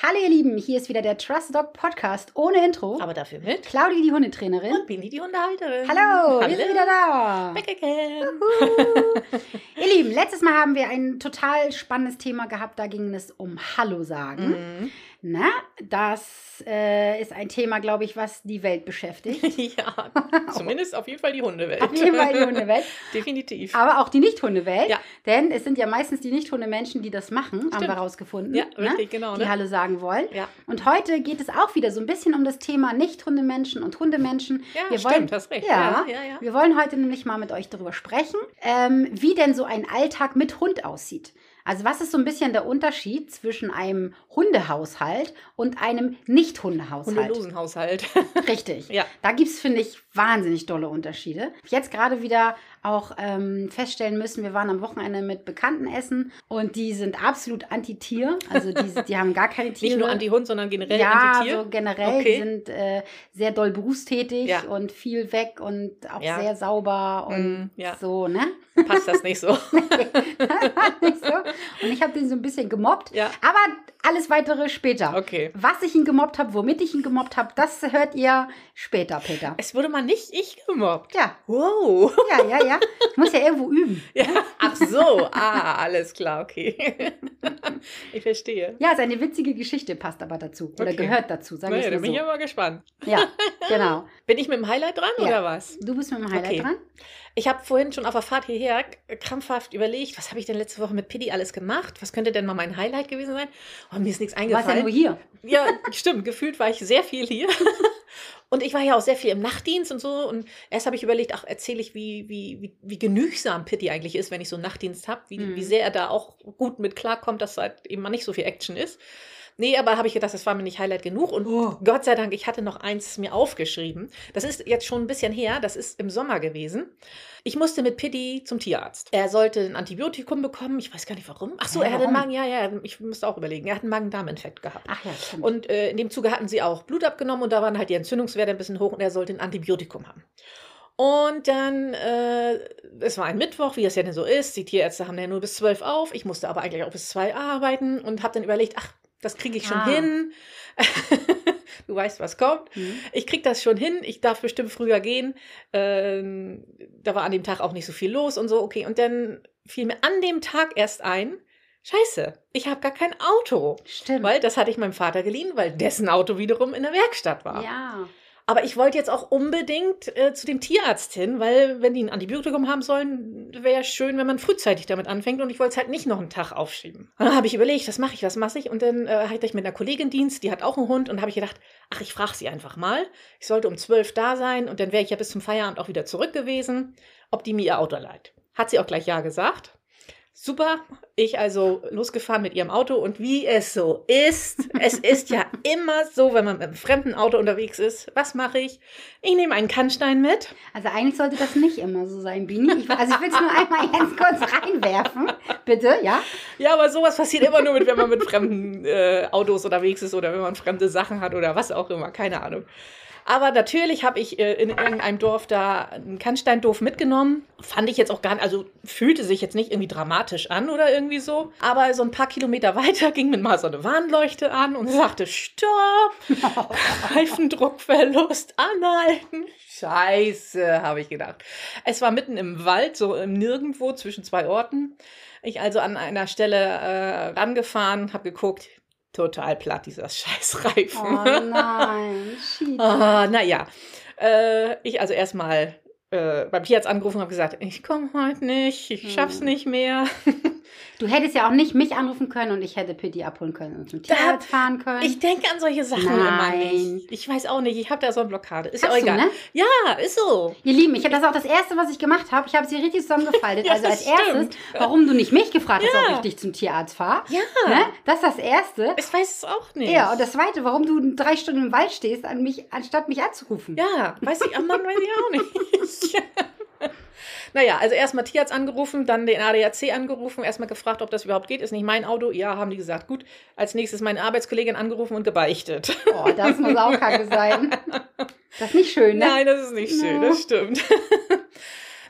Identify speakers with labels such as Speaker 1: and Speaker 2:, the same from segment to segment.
Speaker 1: Hallo ihr Lieben, hier ist wieder der Trust Dog Podcast ohne Intro.
Speaker 2: Aber dafür mit.
Speaker 1: Claudia, die Hundetrainerin.
Speaker 2: Und Bini, die Unterhalterin.
Speaker 1: Hallo, wir sind wieder da.
Speaker 2: Back again.
Speaker 1: ihr Lieben, letztes Mal haben wir ein total spannendes Thema gehabt. Da ging es um Hallo sagen.
Speaker 2: Mhm.
Speaker 1: Na, das äh, ist ein Thema, glaube ich, was die Welt beschäftigt.
Speaker 2: ja, zumindest auf jeden Fall die Hundewelt.
Speaker 1: Auf jeden Fall die Hundewelt.
Speaker 2: Definitiv.
Speaker 1: Aber auch die Nicht-Hundewelt.
Speaker 2: Ja.
Speaker 1: Denn es sind ja meistens die Nicht-Hundemenschen, die das machen, haben wir
Speaker 2: Stimmt.
Speaker 1: rausgefunden.
Speaker 2: Ja,
Speaker 1: ne?
Speaker 2: richtig, genau,
Speaker 1: Die
Speaker 2: ne?
Speaker 1: Hallo sagen wollen.
Speaker 2: Ja.
Speaker 1: Und heute geht es auch wieder so ein bisschen um das Thema Nicht-Hundemenschen und Hundemenschen.
Speaker 2: Ja,
Speaker 1: wir
Speaker 2: stimmt,
Speaker 1: wollen,
Speaker 2: hast recht.
Speaker 1: Ja,
Speaker 2: Ja, ja, ja.
Speaker 1: Wir wollen heute nämlich mal mit euch darüber sprechen, ähm, wie denn so ein Alltag mit Hund aussieht. Also was ist so ein bisschen der Unterschied zwischen einem Hundehaushalt und einem Nicht-Hundehaushalt?
Speaker 2: Hundelosen Haushalt.
Speaker 1: Richtig.
Speaker 2: Ja.
Speaker 1: Da gibt es, finde ich, wahnsinnig dolle Unterschiede. Jetzt gerade wieder auch ähm, feststellen müssen, wir waren am Wochenende mit Bekannten essen und die sind absolut anti-Tier. Also die, die haben gar keine Tiere.
Speaker 2: Nicht nur Anti-Hund, sondern generell
Speaker 1: ja,
Speaker 2: Anti-Tier.
Speaker 1: so generell,
Speaker 2: Okay.
Speaker 1: die sind äh, sehr doll berufstätig
Speaker 2: Ja.
Speaker 1: und viel weg und auch
Speaker 2: Ja.
Speaker 1: sehr sauber und
Speaker 2: Mm, ja.
Speaker 1: so, ne?
Speaker 2: Passt das nicht so.
Speaker 1: Nicht so. Und ich habe den so ein bisschen gemobbt.
Speaker 2: Ja.
Speaker 1: Aber alles weitere später.
Speaker 2: Okay.
Speaker 1: Was ich ihn gemobbt habe, womit ich ihn gemobbt habe, das hört ihr später, Peter.
Speaker 2: Es wurde mal nicht ich gemobbt.
Speaker 1: Ja,
Speaker 2: Wow.
Speaker 1: ja, ja, ja. Ich muss ja irgendwo üben.
Speaker 2: Ja. Ach so. Ah, alles klar, okay. ich verstehe.
Speaker 1: Ja, seine witzige Geschichte passt aber dazu. Oder
Speaker 2: Okay.
Speaker 1: gehört dazu, sagen wir
Speaker 2: Naja, da bin ich
Speaker 1: mal
Speaker 2: ja mal gespannt.
Speaker 1: so. Ja, genau.
Speaker 2: Bin ich mit dem Highlight dran
Speaker 1: Ja.
Speaker 2: oder was?
Speaker 1: Du bist mit dem Highlight
Speaker 2: Okay.
Speaker 1: dran.
Speaker 2: Ich habe vorhin schon auf der Fahrt hierher krampfhaft überlegt, was habe ich denn letzte Woche mit Piddy alles gemacht? Was könnte denn mal mein Highlight gewesen sein? Oh, mir ist nichts
Speaker 1: Du warst ja
Speaker 2: eingefallen.
Speaker 1: nur hier.
Speaker 2: Ja, stimmt. Gefühlt war ich sehr viel hier. Und ich war ja auch sehr viel im Nachtdienst und so. Und erst habe ich überlegt, ach, erzähle ich, wie, wie, wie, wie genügsam Pitti eigentlich ist, wenn ich so einen Nachtdienst habe. Wie,
Speaker 1: Mhm.
Speaker 2: wie sehr er da auch gut mit klarkommt, dass halt eben mal nicht so viel Action ist. Nee, aber habe ich gedacht, das war mir nicht Highlight genug. Und
Speaker 1: Oh.
Speaker 2: Gott sei Dank, ich hatte noch eins mir aufgeschrieben. Das ist jetzt schon ein bisschen her. Das ist im Sommer gewesen. Ich musste mit Pitti zum Tierarzt. Er sollte ein Antibiotikum bekommen. Ich weiß gar nicht warum. Ach so,
Speaker 1: Hä,
Speaker 2: er hatte einen? Magen, ja, ja, ich musste auch überlegen. Er hat einen Magen-Darm-Infekt gehabt.
Speaker 1: Ach ja, stimmt.
Speaker 2: Und äh, in dem Zuge hatten sie auch Blut abgenommen und da waren halt die Entzündungswerte ein bisschen hoch und er sollte ein Antibiotikum haben. Und dann, äh, es war ein Mittwoch, wie das ja denn so ist. Die Tierärzte haben ja nur bis zwölf auf. Ich musste aber eigentlich auch bis zwei arbeiten und habe dann überlegt, ach, das kriege ich schon
Speaker 1: Ah.
Speaker 2: hin. du weißt, was kommt.
Speaker 1: Mhm.
Speaker 2: Ich krieg das schon hin. Ich darf bestimmt früher gehen. Ähm, da war an dem Tag auch nicht so viel los und so. Okay, und dann fiel mir an dem Tag erst ein, Scheiße, ich habe gar kein Auto.
Speaker 1: Stimmt.
Speaker 2: Weil das hatte ich meinem Vater geliehen, weil dessen Auto wiederum in der Werkstatt war.
Speaker 1: ja.
Speaker 2: Aber ich wollte jetzt auch unbedingt äh, zu dem Tierarzt hin, weil wenn die ein Antibiotikum haben sollen, wäre schön, wenn man frühzeitig damit anfängt und ich wollte es halt nicht noch einen Tag aufschieben. Und dann habe ich überlegt, was mache ich, was mache ich? Und dann äh, hatte ich mit einer Kollegin Dienst, die hat auch einen Hund und habe ich gedacht, ach, ich frage sie einfach mal. Ich sollte um zwölf da sein und dann wäre ich ja bis zum Feierabend auch wieder zurück gewesen, ob die mir ihr Auto leiht. Hat sie auch gleich ja gesagt. Super, ich also losgefahren mit ihrem Auto und wie es so ist, es ist ja immer so, wenn man mit einem fremden Auto unterwegs ist, was mache ich? Ich nehme einen Kannstein mit.
Speaker 1: Also eigentlich sollte das nicht immer so sein, Bini. Ich, also ich will es nur einmal ganz kurz reinwerfen. Bitte, ja?
Speaker 2: Ja, aber sowas passiert immer nur, mit, wenn man mit fremden äh, Autos unterwegs ist oder wenn man fremde Sachen hat oder was auch immer, keine Ahnung. Aber natürlich habe ich äh, in irgendeinem Dorf da einen Kannsteindorf mitgenommen. Fand ich jetzt auch gar nicht, also fühlte sich jetzt nicht irgendwie dramatisch an oder irgendwie so. Aber so ein paar Kilometer weiter ging mir mal so eine Warnleuchte an und sagte, stopp, Reifendruckverlust, anhalten. Scheiße, habe ich gedacht. Es war mitten im Wald, so im Nirgendwo zwischen zwei Orten. Ich also an einer Stelle äh, rangefahren, habe geguckt, total platt, dieser Scheißreifen.
Speaker 1: Oh nein.
Speaker 2: Ah, naja, äh, ich also erstmal äh, beim Tierarzt angerufen und habe gesagt, ich komme heute nicht, ich schaff's
Speaker 1: Hm.
Speaker 2: nicht mehr.
Speaker 1: Du hättest ja auch nicht mich anrufen können und ich hätte Pitti abholen können und zum Tierarzt fahren können.
Speaker 2: Ich denke an solche Sachen immer
Speaker 1: Nein.
Speaker 2: nicht. Ich weiß auch nicht, ich habe da so eine Blockade. Ist ja
Speaker 1: Hast
Speaker 2: auch
Speaker 1: du,
Speaker 2: egal.
Speaker 1: ne?
Speaker 2: Ja, ist so.
Speaker 1: Ihr Lieben, ich habe das auch das erste, was ich gemacht habe. Ich habe sie richtig zusammengefaltet.
Speaker 2: Ja,
Speaker 1: also als
Speaker 2: stimmt.
Speaker 1: erstes, warum du nicht mich gefragt hast,
Speaker 2: Ja.
Speaker 1: ob ich dich zum Tierarzt fahre.
Speaker 2: Ja.
Speaker 1: Ne? Das ist das erste.
Speaker 2: Ich weiß es auch nicht.
Speaker 1: Ja, und das zweite, warum du drei Stunden im Wald stehst, an mich, anstatt mich anzurufen.
Speaker 2: Ja, weiß ich, oh Mann, weiß ich auch nicht. naja, also erstmal Tierarzt angerufen, dann den ADAC angerufen, erstmal gefragt, ob das überhaupt geht. Ist nicht mein Auto? Ja, haben die gesagt. Gut. Als nächstes meine Arbeitskollegin angerufen und gebeichtet.
Speaker 1: Oh, das muss auch kacke sein. Das ist nicht schön, ne?
Speaker 2: Nein, das ist nicht schön,
Speaker 1: No.
Speaker 2: das stimmt.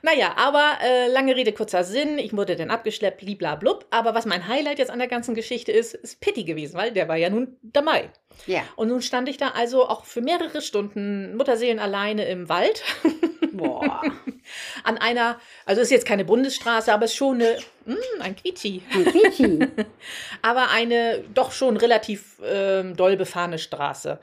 Speaker 2: Naja, aber äh, lange Rede, kurzer Sinn. Ich wurde dann abgeschleppt, bliblablub. Aber was mein Highlight jetzt an der ganzen Geschichte ist, ist Pitti gewesen, weil der war ja nun dabei.
Speaker 1: Ja.
Speaker 2: Und nun stand ich da also auch für mehrere Stunden Mutterseelen alleine im Wald.
Speaker 1: Boah.
Speaker 2: An einer, also ist jetzt keine Bundesstraße, aber ist schon eine, mm, ein Quietschi.
Speaker 1: Ein Quietschi.
Speaker 2: aber eine doch schon relativ ähm, doll befahrene Straße.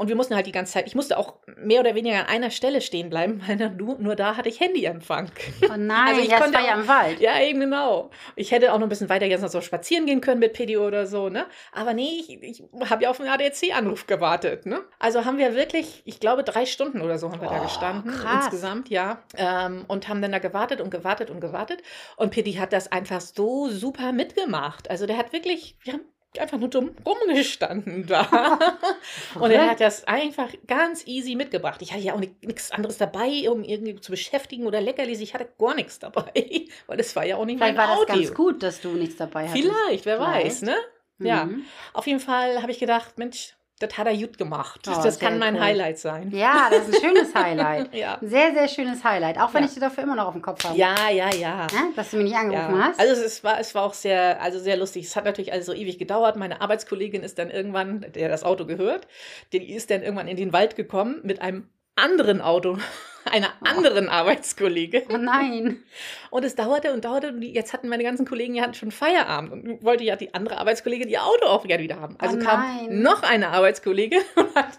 Speaker 2: Und wir mussten halt die ganze Zeit, ich musste auch mehr oder weniger an einer Stelle stehen bleiben, weil nur, nur da hatte ich Handyempfang.
Speaker 1: Oh nein,
Speaker 2: Also ich
Speaker 1: das
Speaker 2: konnte
Speaker 1: war ja im Wald.
Speaker 2: Ja, eben genau. Ich hätte auch noch ein bisschen weiter jetzt noch so spazieren gehen können mit Pedi oder so, ne? Aber nee, ich, ich habe ja auf einen ADAC-Anruf gewartet, ne? Also haben wir wirklich, ich glaube, drei Stunden oder so haben wir da
Speaker 1: Oh,
Speaker 2: gestanden.
Speaker 1: krass.
Speaker 2: Insgesamt, ja. Ähm, und haben dann da gewartet und gewartet und gewartet. Und Pedi hat das einfach so super mitgemacht. Also der hat wirklich, wir haben einfach nur dumm rumgestanden da. Und er hat das einfach ganz easy mitgebracht. Ich hatte ja auch ni- nichts anderes dabei, um irgendwie zu beschäftigen oder Leckerlis. Ich hatte gar nichts dabei, weil das war ja auch nicht
Speaker 1: Vielleicht
Speaker 2: mein
Speaker 1: war das
Speaker 2: Audio.
Speaker 1: ganz gut, dass du nichts dabei hattest.
Speaker 2: Vielleicht, wer weiß, ne? Ja.
Speaker 1: Mhm.
Speaker 2: Auf jeden Fall habe ich gedacht, Mensch, das hat er gut gemacht.
Speaker 1: Oh,
Speaker 2: das kann mein
Speaker 1: cool.
Speaker 2: Highlight sein.
Speaker 1: Ja, das ist ein schönes Highlight.
Speaker 2: Ja.
Speaker 1: Sehr, sehr schönes Highlight. Auch wenn
Speaker 2: Ja.
Speaker 1: ich dir dafür immer noch auf dem Kopf habe.
Speaker 2: Ja, ja, ja.
Speaker 1: Ne? Dass du mich nicht angerufen
Speaker 2: Ja.
Speaker 1: hast.
Speaker 2: Also es, es war, es war auch sehr, also sehr lustig. Es hat natürlich also so ewig gedauert. Meine Arbeitskollegin ist dann irgendwann, der das Auto gehört, die ist dann irgendwann in den Wald gekommen mit einem anderen Auto, einer anderen Arbeitskollegin.
Speaker 1: oh nein.
Speaker 2: Und es dauerte und dauerte und jetzt hatten meine ganzen Kollegen ja schon Feierabend und wollte ja die andere Arbeitskollegin ihr Auto auch gerne wieder haben. Also
Speaker 1: Oh
Speaker 2: kam noch eine Arbeitskollegin und hat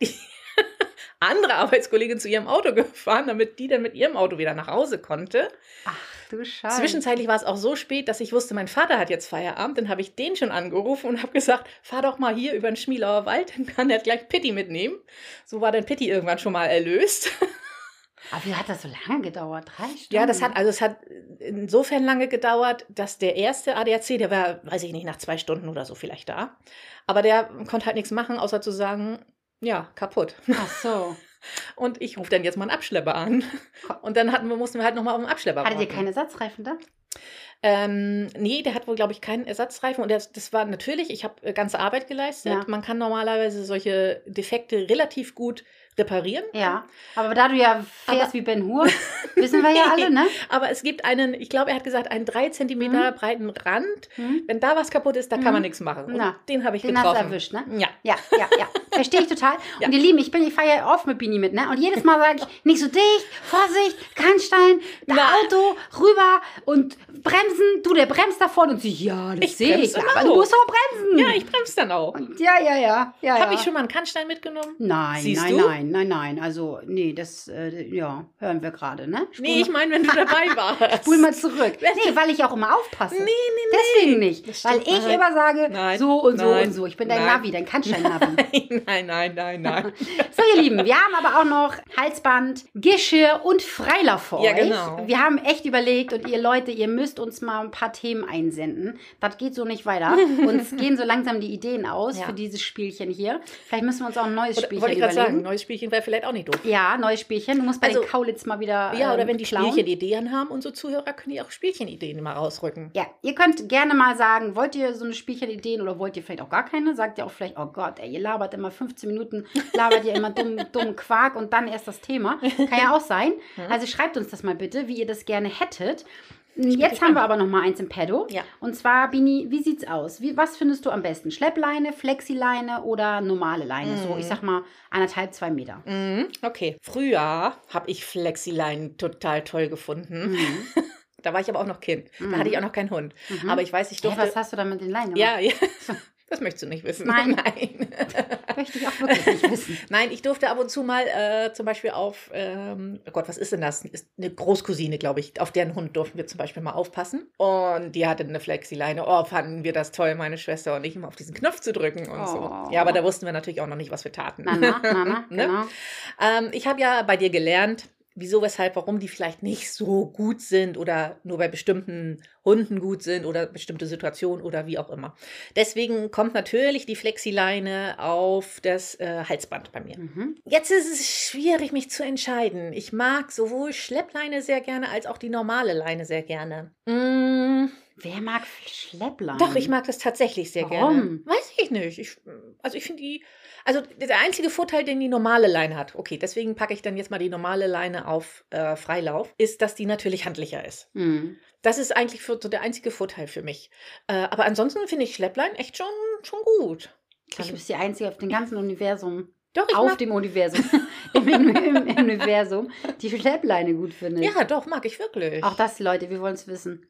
Speaker 2: die andere Arbeitskollegin zu ihrem Auto gefahren, damit die dann mit ihrem Auto wieder nach Hause konnte.
Speaker 1: Ach du Scheiße.
Speaker 2: Zwischenzeitlich war es auch so spät, dass ich wusste, mein Vater hat jetzt Feierabend. Dann habe ich den schon angerufen und habe gesagt, fahr doch mal hier über den Schmielauer Wald, dann kann er gleich Pitti mitnehmen. So war dann Pitti irgendwann schon mal erlöst.
Speaker 1: Aber wie hat das so lange gedauert? Drei Stunden?
Speaker 2: Ja, das hat, also es hat insofern lange gedauert, dass der erste ADAC, der war, weiß ich nicht, nach zwei Stunden oder so vielleicht da. Aber der konnte halt nichts machen, außer zu sagen, ja, kaputt.
Speaker 1: Ach so.
Speaker 2: Und ich rufe dann jetzt mal einen Abschlepper an. Und dann hatten wir, mussten wir halt nochmal auf den Abschlepper
Speaker 1: Hattet ihr
Speaker 2: warten.
Speaker 1: keine Ersatzreifen da?
Speaker 2: Ähm, nee, der hat wohl, glaube ich, keinen Ersatzreifen. Und das, das war natürlich, ich habe ganze Arbeit geleistet.
Speaker 1: Ja.
Speaker 2: Man kann normalerweise solche Defekte relativ gut reparieren.
Speaker 1: Ja. Aber da du ja fährst
Speaker 2: Aber-
Speaker 1: wie Ben Hur, wissen wir ja alle, ne?
Speaker 2: Aber es gibt einen, ich glaube, er hat gesagt, einen drei Zentimeter breiten Rand.
Speaker 1: Hm?
Speaker 2: Wenn da was kaputt ist, da kann
Speaker 1: Mhm.
Speaker 2: man nichts machen. Und
Speaker 1: Na,
Speaker 2: den habe ich
Speaker 1: Den hast du
Speaker 2: getroffen.
Speaker 1: erwischt, ne?
Speaker 2: Ja.
Speaker 1: Ja, ja, ja. Verstehe ich total.
Speaker 2: Ja.
Speaker 1: Und ihr Lieben, ich bin, ich fahre ja oft mit Bini mit, ne? Und jedes Mal sage ich, nicht so dicht, Vorsicht, kein Stein, das
Speaker 2: Na.
Speaker 1: Auto, rüber und bremsen. Du, der bremst da vorne und sie, ja, das
Speaker 2: Ich
Speaker 1: sehe ich.
Speaker 2: bremse
Speaker 1: Ja, aber du musst auch bremsen.
Speaker 2: Ja, ich bremse dann auch.
Speaker 1: Und ja, ja, ja. ja
Speaker 2: Habe
Speaker 1: ja.
Speaker 2: ich schon mal einen Kannstein mitgenommen?
Speaker 1: Nein,
Speaker 2: Siehst
Speaker 1: nein,
Speaker 2: du?
Speaker 1: nein, nein, nein. Also, nee, das, äh, ja, hören wir gerade, ne? Spul
Speaker 2: Nee, ich meine, wenn du dabei warst.
Speaker 1: Spul mal zurück. Nee, weil ich auch immer aufpasse.
Speaker 2: Nee, nee,
Speaker 1: Deswegen nicht. Weil ich
Speaker 2: Nein.
Speaker 1: immer sage,
Speaker 2: Nein.
Speaker 1: so und so
Speaker 2: Nein.
Speaker 1: und so. Ich bin dein
Speaker 2: Nein.
Speaker 1: Navi, dein Kannstein-Navi.
Speaker 2: nein, nein, nein, nein.
Speaker 1: So, ihr Lieben, wir haben aber auch noch Halsband, Geschirr und Freilauf für
Speaker 2: Ja,
Speaker 1: euch.
Speaker 2: genau.
Speaker 1: Wir haben echt überlegt und ihr Leute, ihr müsst uns mal ein paar Themen einsenden. Das geht so nicht weiter. Uns gehen so langsam die Ideen aus
Speaker 2: Ja.
Speaker 1: für dieses Spielchen hier. Vielleicht müssen wir uns auch ein neues Spielchen
Speaker 2: wollte ich
Speaker 1: überlegen.
Speaker 2: sagen, neues Spielchen wäre vielleicht auch nicht doof.
Speaker 1: Ja, neues Spielchen. Du musst bei
Speaker 2: Also-
Speaker 1: den Kaulitz mal wieder
Speaker 2: Ja, oder
Speaker 1: ähm,
Speaker 2: wenn die
Speaker 1: klauen.
Speaker 2: Spielchenideen haben, unsere Zuhörer können die auch Spielchenideen mal rausrücken.
Speaker 1: Ja, ihr könnt gerne mal sagen, wollt ihr so eine Spielchenideen oder wollt ihr vielleicht auch gar keine? Sagt ihr auch vielleicht, oh Gott, ey, ihr labert immer 15 Minuten, labert ihr immer dumm, dummen Quark und dann erst das Thema. Kann ja auch sein.
Speaker 2: Mhm.
Speaker 1: Also schreibt uns das mal bitte, wie ihr das gerne hättet. Jetzt haben wir aber noch mal eins im Pedo.
Speaker 2: Ja.
Speaker 1: Und zwar, Bini, wie sieht's aus? Wie, was findest du am besten? Schleppleine, Flexileine oder normale Leine? So, ich sag mal, anderthalb, zwei Meter.
Speaker 2: Mhm, okay. Früher habe ich Flexilein total toll gefunden.
Speaker 1: Mhm.
Speaker 2: Da war ich aber auch noch Kind. Da hatte ich auch noch keinen Hund.
Speaker 1: Mhm.
Speaker 2: Aber ich weiß, ich durfte.
Speaker 1: was hast du da mit den Leinen gemacht?
Speaker 2: ja, ja. Das möchtest du nicht wissen.
Speaker 1: Nein.
Speaker 2: Nein.
Speaker 1: Möchte ich auch wirklich nicht wissen.
Speaker 2: Nein, ich durfte ab und zu mal äh, zum Beispiel auf, ähm, oh Gott, was ist denn das? Ist eine Großcousine, glaube ich. Auf deren Hund durften wir zum Beispiel mal aufpassen. Und die hatte eine Flexileine. Oh, fanden wir das toll, meine Schwester und ich, immer auf diesen Knopf zu drücken und
Speaker 1: Oh.
Speaker 2: so. Ja, aber da wussten wir natürlich auch noch nicht, was wir taten.
Speaker 1: Na, na, na, na,
Speaker 2: Ne?
Speaker 1: genau.
Speaker 2: Ähm, ich habe ja bei dir gelernt, wieso, weshalb, warum die vielleicht nicht so gut sind oder nur bei bestimmten Hunden gut sind oder bestimmte Situationen oder wie auch immer. Deswegen kommt natürlich die Flexileine auf das äh, Halsband bei mir.
Speaker 1: Mhm.
Speaker 2: Jetzt ist es schwierig, mich zu entscheiden. Ich mag sowohl Schleppleine sehr gerne als auch die normale Leine sehr gerne. Mm,
Speaker 1: Wer mag Schlepplein?
Speaker 2: Doch, ich mag das tatsächlich sehr
Speaker 1: Warum?
Speaker 2: gerne. Weiß ich nicht. Ich, also ich finde die, also der einzige Vorteil, den die normale Leine hat, okay, deswegen packe ich dann jetzt mal die normale Leine auf äh, Freilauf, ist, dass die natürlich handlicher ist.
Speaker 1: Hm.
Speaker 2: Das ist eigentlich für, so der einzige Vorteil für mich. Äh, aber ansonsten finde ich Schlepplein echt schon, schon gut.
Speaker 1: Ich bin die Einzige auf dem ganzen Universum,
Speaker 2: Doch, ich
Speaker 1: auf dem Universum, im, im, im Universum, die Schleppleine gut findet.
Speaker 2: Ja, doch, mag ich wirklich.
Speaker 1: Auch das, Leute, wir wollen es wissen.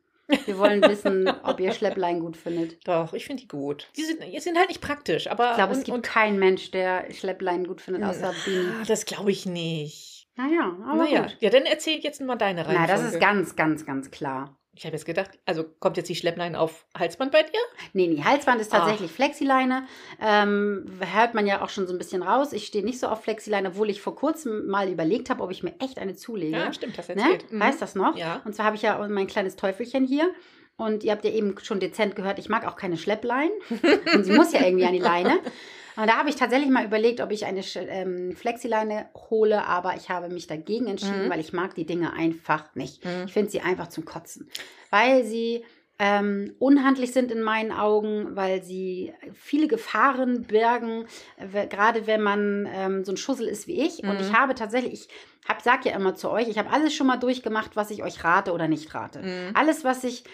Speaker 1: Wir wollen wissen, ob ihr Schlepplein gut findet.
Speaker 2: Doch, ich finde die gut. Die sind, die sind halt nicht praktisch, aber.
Speaker 1: Ich glaube, es gibt keinen Mensch, der Schlepplein gut findet, außer Bini.
Speaker 2: Ah, das glaube ich nicht.
Speaker 1: Naja, aber
Speaker 2: naja,
Speaker 1: gut.
Speaker 2: ja, dann erzähl jetzt mal deine
Speaker 1: Na,
Speaker 2: Reihenfolge.
Speaker 1: das ist ganz, ganz, ganz klar.
Speaker 2: Ich habe jetzt gedacht, also kommt jetzt die Schlepplein auf Halsband bei dir?
Speaker 1: Nee, nee, Halsband ist
Speaker 2: Ah.
Speaker 1: tatsächlich Flexileine. Ähm, hört man ja auch schon so ein bisschen raus. Ich stehe nicht so auf Flexileine, obwohl ich vor kurzem mal überlegt habe, ob ich mir echt eine zulege.
Speaker 2: Ja, stimmt, das
Speaker 1: ne?
Speaker 2: erzählt. Mhm.
Speaker 1: Weißt das noch?
Speaker 2: Ja.
Speaker 1: Und zwar habe ich ja mein kleines Teufelchen hier. Und ihr habt ja eben schon dezent gehört, ich mag auch keine Schlepplein. Und sie muss ja irgendwie an die Leine. Und da habe ich tatsächlich mal überlegt, ob ich eine ähm, Flexileine hole, aber ich habe mich dagegen entschieden,
Speaker 2: Mhm.
Speaker 1: weil ich mag die Dinge einfach nicht.
Speaker 2: Mhm.
Speaker 1: Ich finde sie einfach zum Kotzen, weil sie ähm, unhandlich sind in meinen Augen, weil sie viele Gefahren bergen, äh, gerade wenn man ähm, so ein Schussel ist wie ich. Und
Speaker 2: Mhm.
Speaker 1: ich habe tatsächlich, ich hab, sag ja immer zu euch, ich habe alles schon mal durchgemacht, was ich euch rate oder nicht rate.
Speaker 2: Mhm.
Speaker 1: Alles, was ich,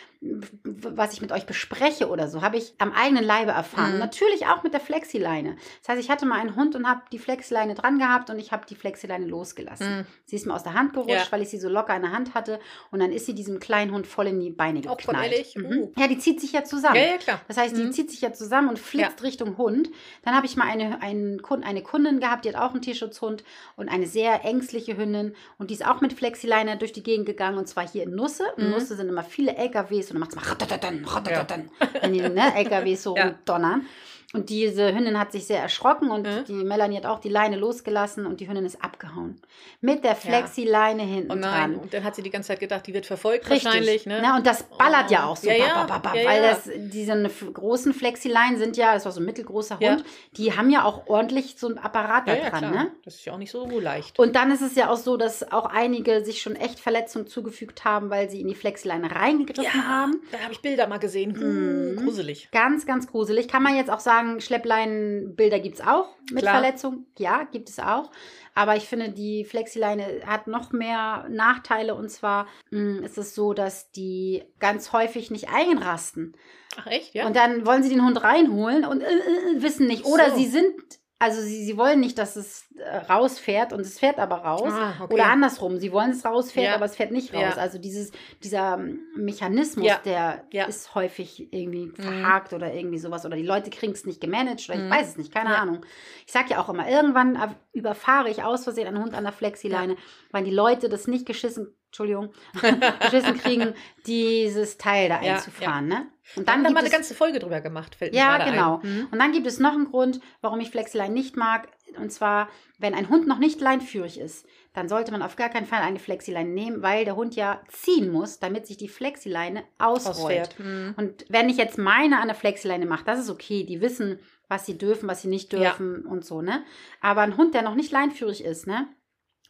Speaker 1: was ich mit euch bespreche oder so, habe ich am eigenen Leibe erfahren.
Speaker 2: Mhm.
Speaker 1: Natürlich auch mit der Flexileine. Das heißt, ich hatte mal einen Hund und habe die Flexileine dran gehabt und ich habe die Flexileine losgelassen.
Speaker 2: Mhm.
Speaker 1: Sie ist mir aus der Hand gerutscht,
Speaker 2: Ja.
Speaker 1: weil ich sie so locker in der Hand hatte und dann ist sie diesem kleinen Hund voll in die Beine
Speaker 2: Auch voll
Speaker 1: geknallt.
Speaker 2: ehrlich?
Speaker 1: Mhm.
Speaker 2: Oh.
Speaker 1: Ja, die zieht sich ja zusammen.
Speaker 2: Ja, ja, klar.
Speaker 1: Das heißt, die
Speaker 2: Mhm.
Speaker 1: zieht sich ja zusammen und flitzt Richtung Hund. Dann habe ich mal eine, einen eine Kundin gehabt, die hat auch einen Tierschutzhund und eine sehr ängstliche Hündin. Und die ist auch mit Flexileine durch die Gegend gegangen und zwar hier in Nusse. In
Speaker 2: Mhm.
Speaker 1: Nusse sind immer viele LKWs und dann macht es mal ratatatan, ratatatan, wenn die ne, LKWs so
Speaker 2: Ja.
Speaker 1: donnern. Und diese Hündin hat sich sehr erschrocken und
Speaker 2: Mhm.
Speaker 1: die Melanie hat auch die Leine losgelassen und die Hündin ist abgehauen. Mit der Flexileine hinten
Speaker 2: Oh nein,
Speaker 1: dran.
Speaker 2: und dann hat sie die ganze Zeit gedacht, die wird verfolgt
Speaker 1: Richtig.
Speaker 2: wahrscheinlich, ne?
Speaker 1: Na, und das ballert
Speaker 2: Oh.
Speaker 1: ja auch so.
Speaker 2: Ja, ja.
Speaker 1: ba, ba, ba,
Speaker 2: Ja,
Speaker 1: weil
Speaker 2: ja.
Speaker 1: das, diese großen Flexileinen sind ja, das war so ein mittelgroßer
Speaker 2: Ja.
Speaker 1: Hund, die haben ja auch ordentlich so ein Apparat da
Speaker 2: ja, ja,
Speaker 1: dran. Ne?
Speaker 2: Das ist ja auch nicht so leicht.
Speaker 1: Und dann ist es ja auch so, dass auch einige sich schon echt Verletzungen zugefügt haben, weil sie in die Flexileine reingegriffen haben.
Speaker 2: da habe ich Bilder mal gesehen.
Speaker 1: Mhm.
Speaker 2: Uh, gruselig.
Speaker 1: Ganz, ganz gruselig. Kann man jetzt auch sagen, Schleppleinenbilder gibt es auch mit
Speaker 2: Klar.
Speaker 1: Verletzung? Ja, gibt es auch. Aber ich finde, die Flexileine hat noch mehr Nachteile. Und zwar mh, ist es so, dass die ganz häufig nicht einrasten.
Speaker 2: Ach echt, ja?
Speaker 1: Und dann wollen sie den Hund reinholen und äh, äh, wissen nicht. Oder
Speaker 2: So.
Speaker 1: sie sind, also sie, sie wollen nicht, dass es äh, rausfährt und es fährt aber raus.
Speaker 2: Ah, okay.
Speaker 1: Oder andersrum, sie wollen es rausfährt,
Speaker 2: Ja.
Speaker 1: aber es fährt nicht raus.
Speaker 2: Ja.
Speaker 1: Also dieses, dieser ähm, Mechanismus,
Speaker 2: Ja.
Speaker 1: der ist häufig irgendwie verhakt oder irgendwie sowas. Oder die Leute kriegen es nicht gemanagt oder ich
Speaker 2: Mhm.
Speaker 1: weiß es nicht, keine. Ahnung. Ich sag ja auch immer, irgendwann äh, überfahre ich aus Versehen einen Hund an der Flexileine, weil die Leute das nicht geschissen, Entschuldigung, geschissen kriegen, dieses Teil da
Speaker 2: Ja,
Speaker 1: einzufahren. Ne? Und
Speaker 2: Dann haben wir eine
Speaker 1: es-
Speaker 2: ganze Folge drüber gemacht, fällt
Speaker 1: ja, genau.
Speaker 2: Mhm.
Speaker 1: Und dann gibt es noch einen Grund, warum ich Flexileine nicht mag. Und zwar, wenn ein Hund noch nicht leinführig ist, dann sollte man auf gar keinen Fall eine Flexileine nehmen, weil der Hund ja ziehen muss, damit sich die Flexileine ausrollt.
Speaker 2: Mhm.
Speaker 1: Und wenn ich jetzt meine an der Flexileine mache, das ist okay. Die wissen, was sie dürfen, was sie nicht
Speaker 2: Ja.
Speaker 1: dürfen und so, ne? Aber ein Hund, der noch nicht leinführig ist, ne?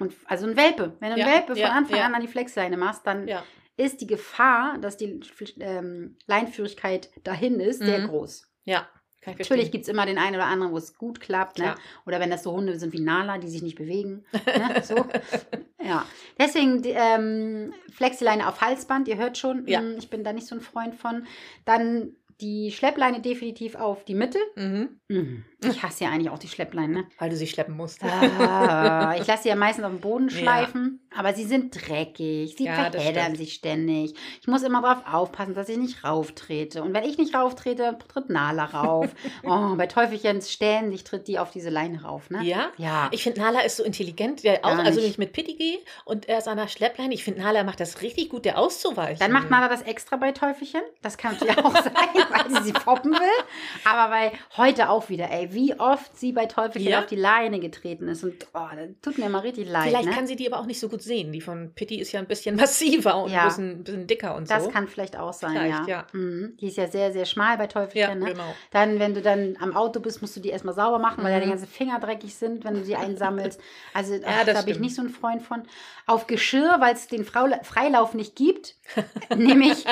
Speaker 1: Und also ein Welpe. Wenn du
Speaker 2: Ja,
Speaker 1: Welpe von
Speaker 2: ja,
Speaker 1: Anfang
Speaker 2: ja.
Speaker 1: an an die Flexileine machst, dann ist die Gefahr, dass die ähm, Leinführigkeit dahin ist, sehr
Speaker 2: Mhm.
Speaker 1: groß.
Speaker 2: ja,
Speaker 1: Natürlich gibt es immer den einen oder anderen, wo es gut klappt. Ne? Oder wenn das so Hunde sind wie Nala, die sich nicht bewegen. ne? so. Ja. Deswegen die, ähm, Flexileine auf Halsband, ihr hört schon, mh, ich bin da nicht so ein Freund von. Dann die Schleppleine definitiv auf die Mitte.
Speaker 2: Mhm.
Speaker 1: Mhm. Ich hasse ja eigentlich auch die Schleppleine. Ne?
Speaker 2: Weil du sie schleppen musst.
Speaker 1: Ah, ich lasse sie ja meistens auf dem Boden
Speaker 2: Ja.
Speaker 1: schleifen, aber sie sind dreckig, sie
Speaker 2: Ja,
Speaker 1: sich ständig. Ich muss immer darauf aufpassen, dass ich nicht rauftrete. Und wenn ich nicht rauftrete, tritt Nala rauf. oh, bei Teufelchens ständig tritt die auf diese Leine rauf, ne?
Speaker 2: Ja?
Speaker 1: Ja.
Speaker 2: Ich finde, Nala ist so intelligent, der auch, also
Speaker 1: nicht.
Speaker 2: nicht mit Pitti und er ist an der Schleppleine. Ich finde, Nala macht das richtig gut, der auszuweichen.
Speaker 1: Dann macht Nala das extra bei Teufelchen. Das kann natürlich auch sein, weil sie sie foppen will. Aber bei heute auch wieder, ey, wie oft sie bei Teufelchen
Speaker 2: Ja.
Speaker 1: auf die Leine getreten ist. Und oh, das tut mir immer richtig leid.
Speaker 2: Vielleicht
Speaker 1: ne?
Speaker 2: kann sie die aber auch nicht so gut sehen. Die von Pitti ist ja ein bisschen massiver und
Speaker 1: Ja.
Speaker 2: ein bisschen, bisschen dicker und
Speaker 1: Das
Speaker 2: so.
Speaker 1: kann vielleicht auch sein,
Speaker 2: Vielleicht,
Speaker 1: ja.
Speaker 2: ja.
Speaker 1: Mhm. Die ist ja sehr, sehr schmal bei Teufelchen.
Speaker 2: ja,
Speaker 1: ne?
Speaker 2: genau.
Speaker 1: Dann, wenn du dann am Auto bist, musst du die erstmal sauber machen, weil ja die
Speaker 2: Mhm.
Speaker 1: ganzen Finger dreckig sind, wenn du sie einsammelst. Also ach,
Speaker 2: das
Speaker 1: da bin ich nicht so ein Freund von. Auf Geschirr, weil es den Freilauf nicht gibt, nehme ich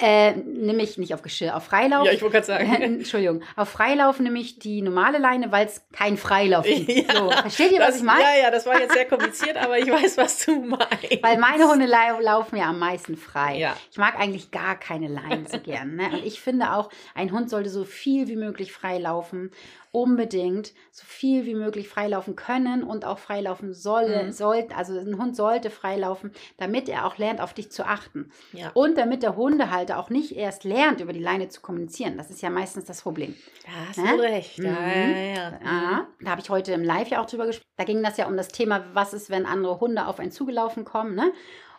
Speaker 1: Äh, nämlich nicht auf Geschirr, auf Freilauf.
Speaker 2: Ja, ich wollte gerade sagen.
Speaker 1: Entschuldigung. Auf Freilauf nämlich die normale Leine, weil es kein Freilauf gibt.
Speaker 2: Ja,
Speaker 1: so, versteht ihr, was
Speaker 2: das,
Speaker 1: ich meine?
Speaker 2: Ja, ja, das war jetzt sehr kompliziert, aber ich weiß, was du meinst.
Speaker 1: Weil meine Hunde lau laufen ja am meisten frei.
Speaker 2: Ja.
Speaker 1: Ich mag eigentlich gar keine Leinen so gern. Ne? Und ich finde auch, ein Hund sollte so viel wie möglich frei laufen. Unbedingt so viel wie möglich freilaufen können und auch freilaufen soll,
Speaker 2: Mhm.
Speaker 1: sollte. Also ein Hund sollte freilaufen, damit er auch lernt, auf dich zu achten.
Speaker 2: Ja.
Speaker 1: Und damit der Hundehalter auch nicht erst lernt, über die Leine zu kommunizieren. Das ist ja meistens das Problem.
Speaker 2: Da hast
Speaker 1: Ne?
Speaker 2: du recht. Ja,
Speaker 1: Mhm.
Speaker 2: ja, ja.
Speaker 1: Ja, da habe ich heute im Live ja auch drüber gesprochen. Da ging das ja um das Thema, was ist, wenn andere Hunde auf einen zugelaufen kommen, ne?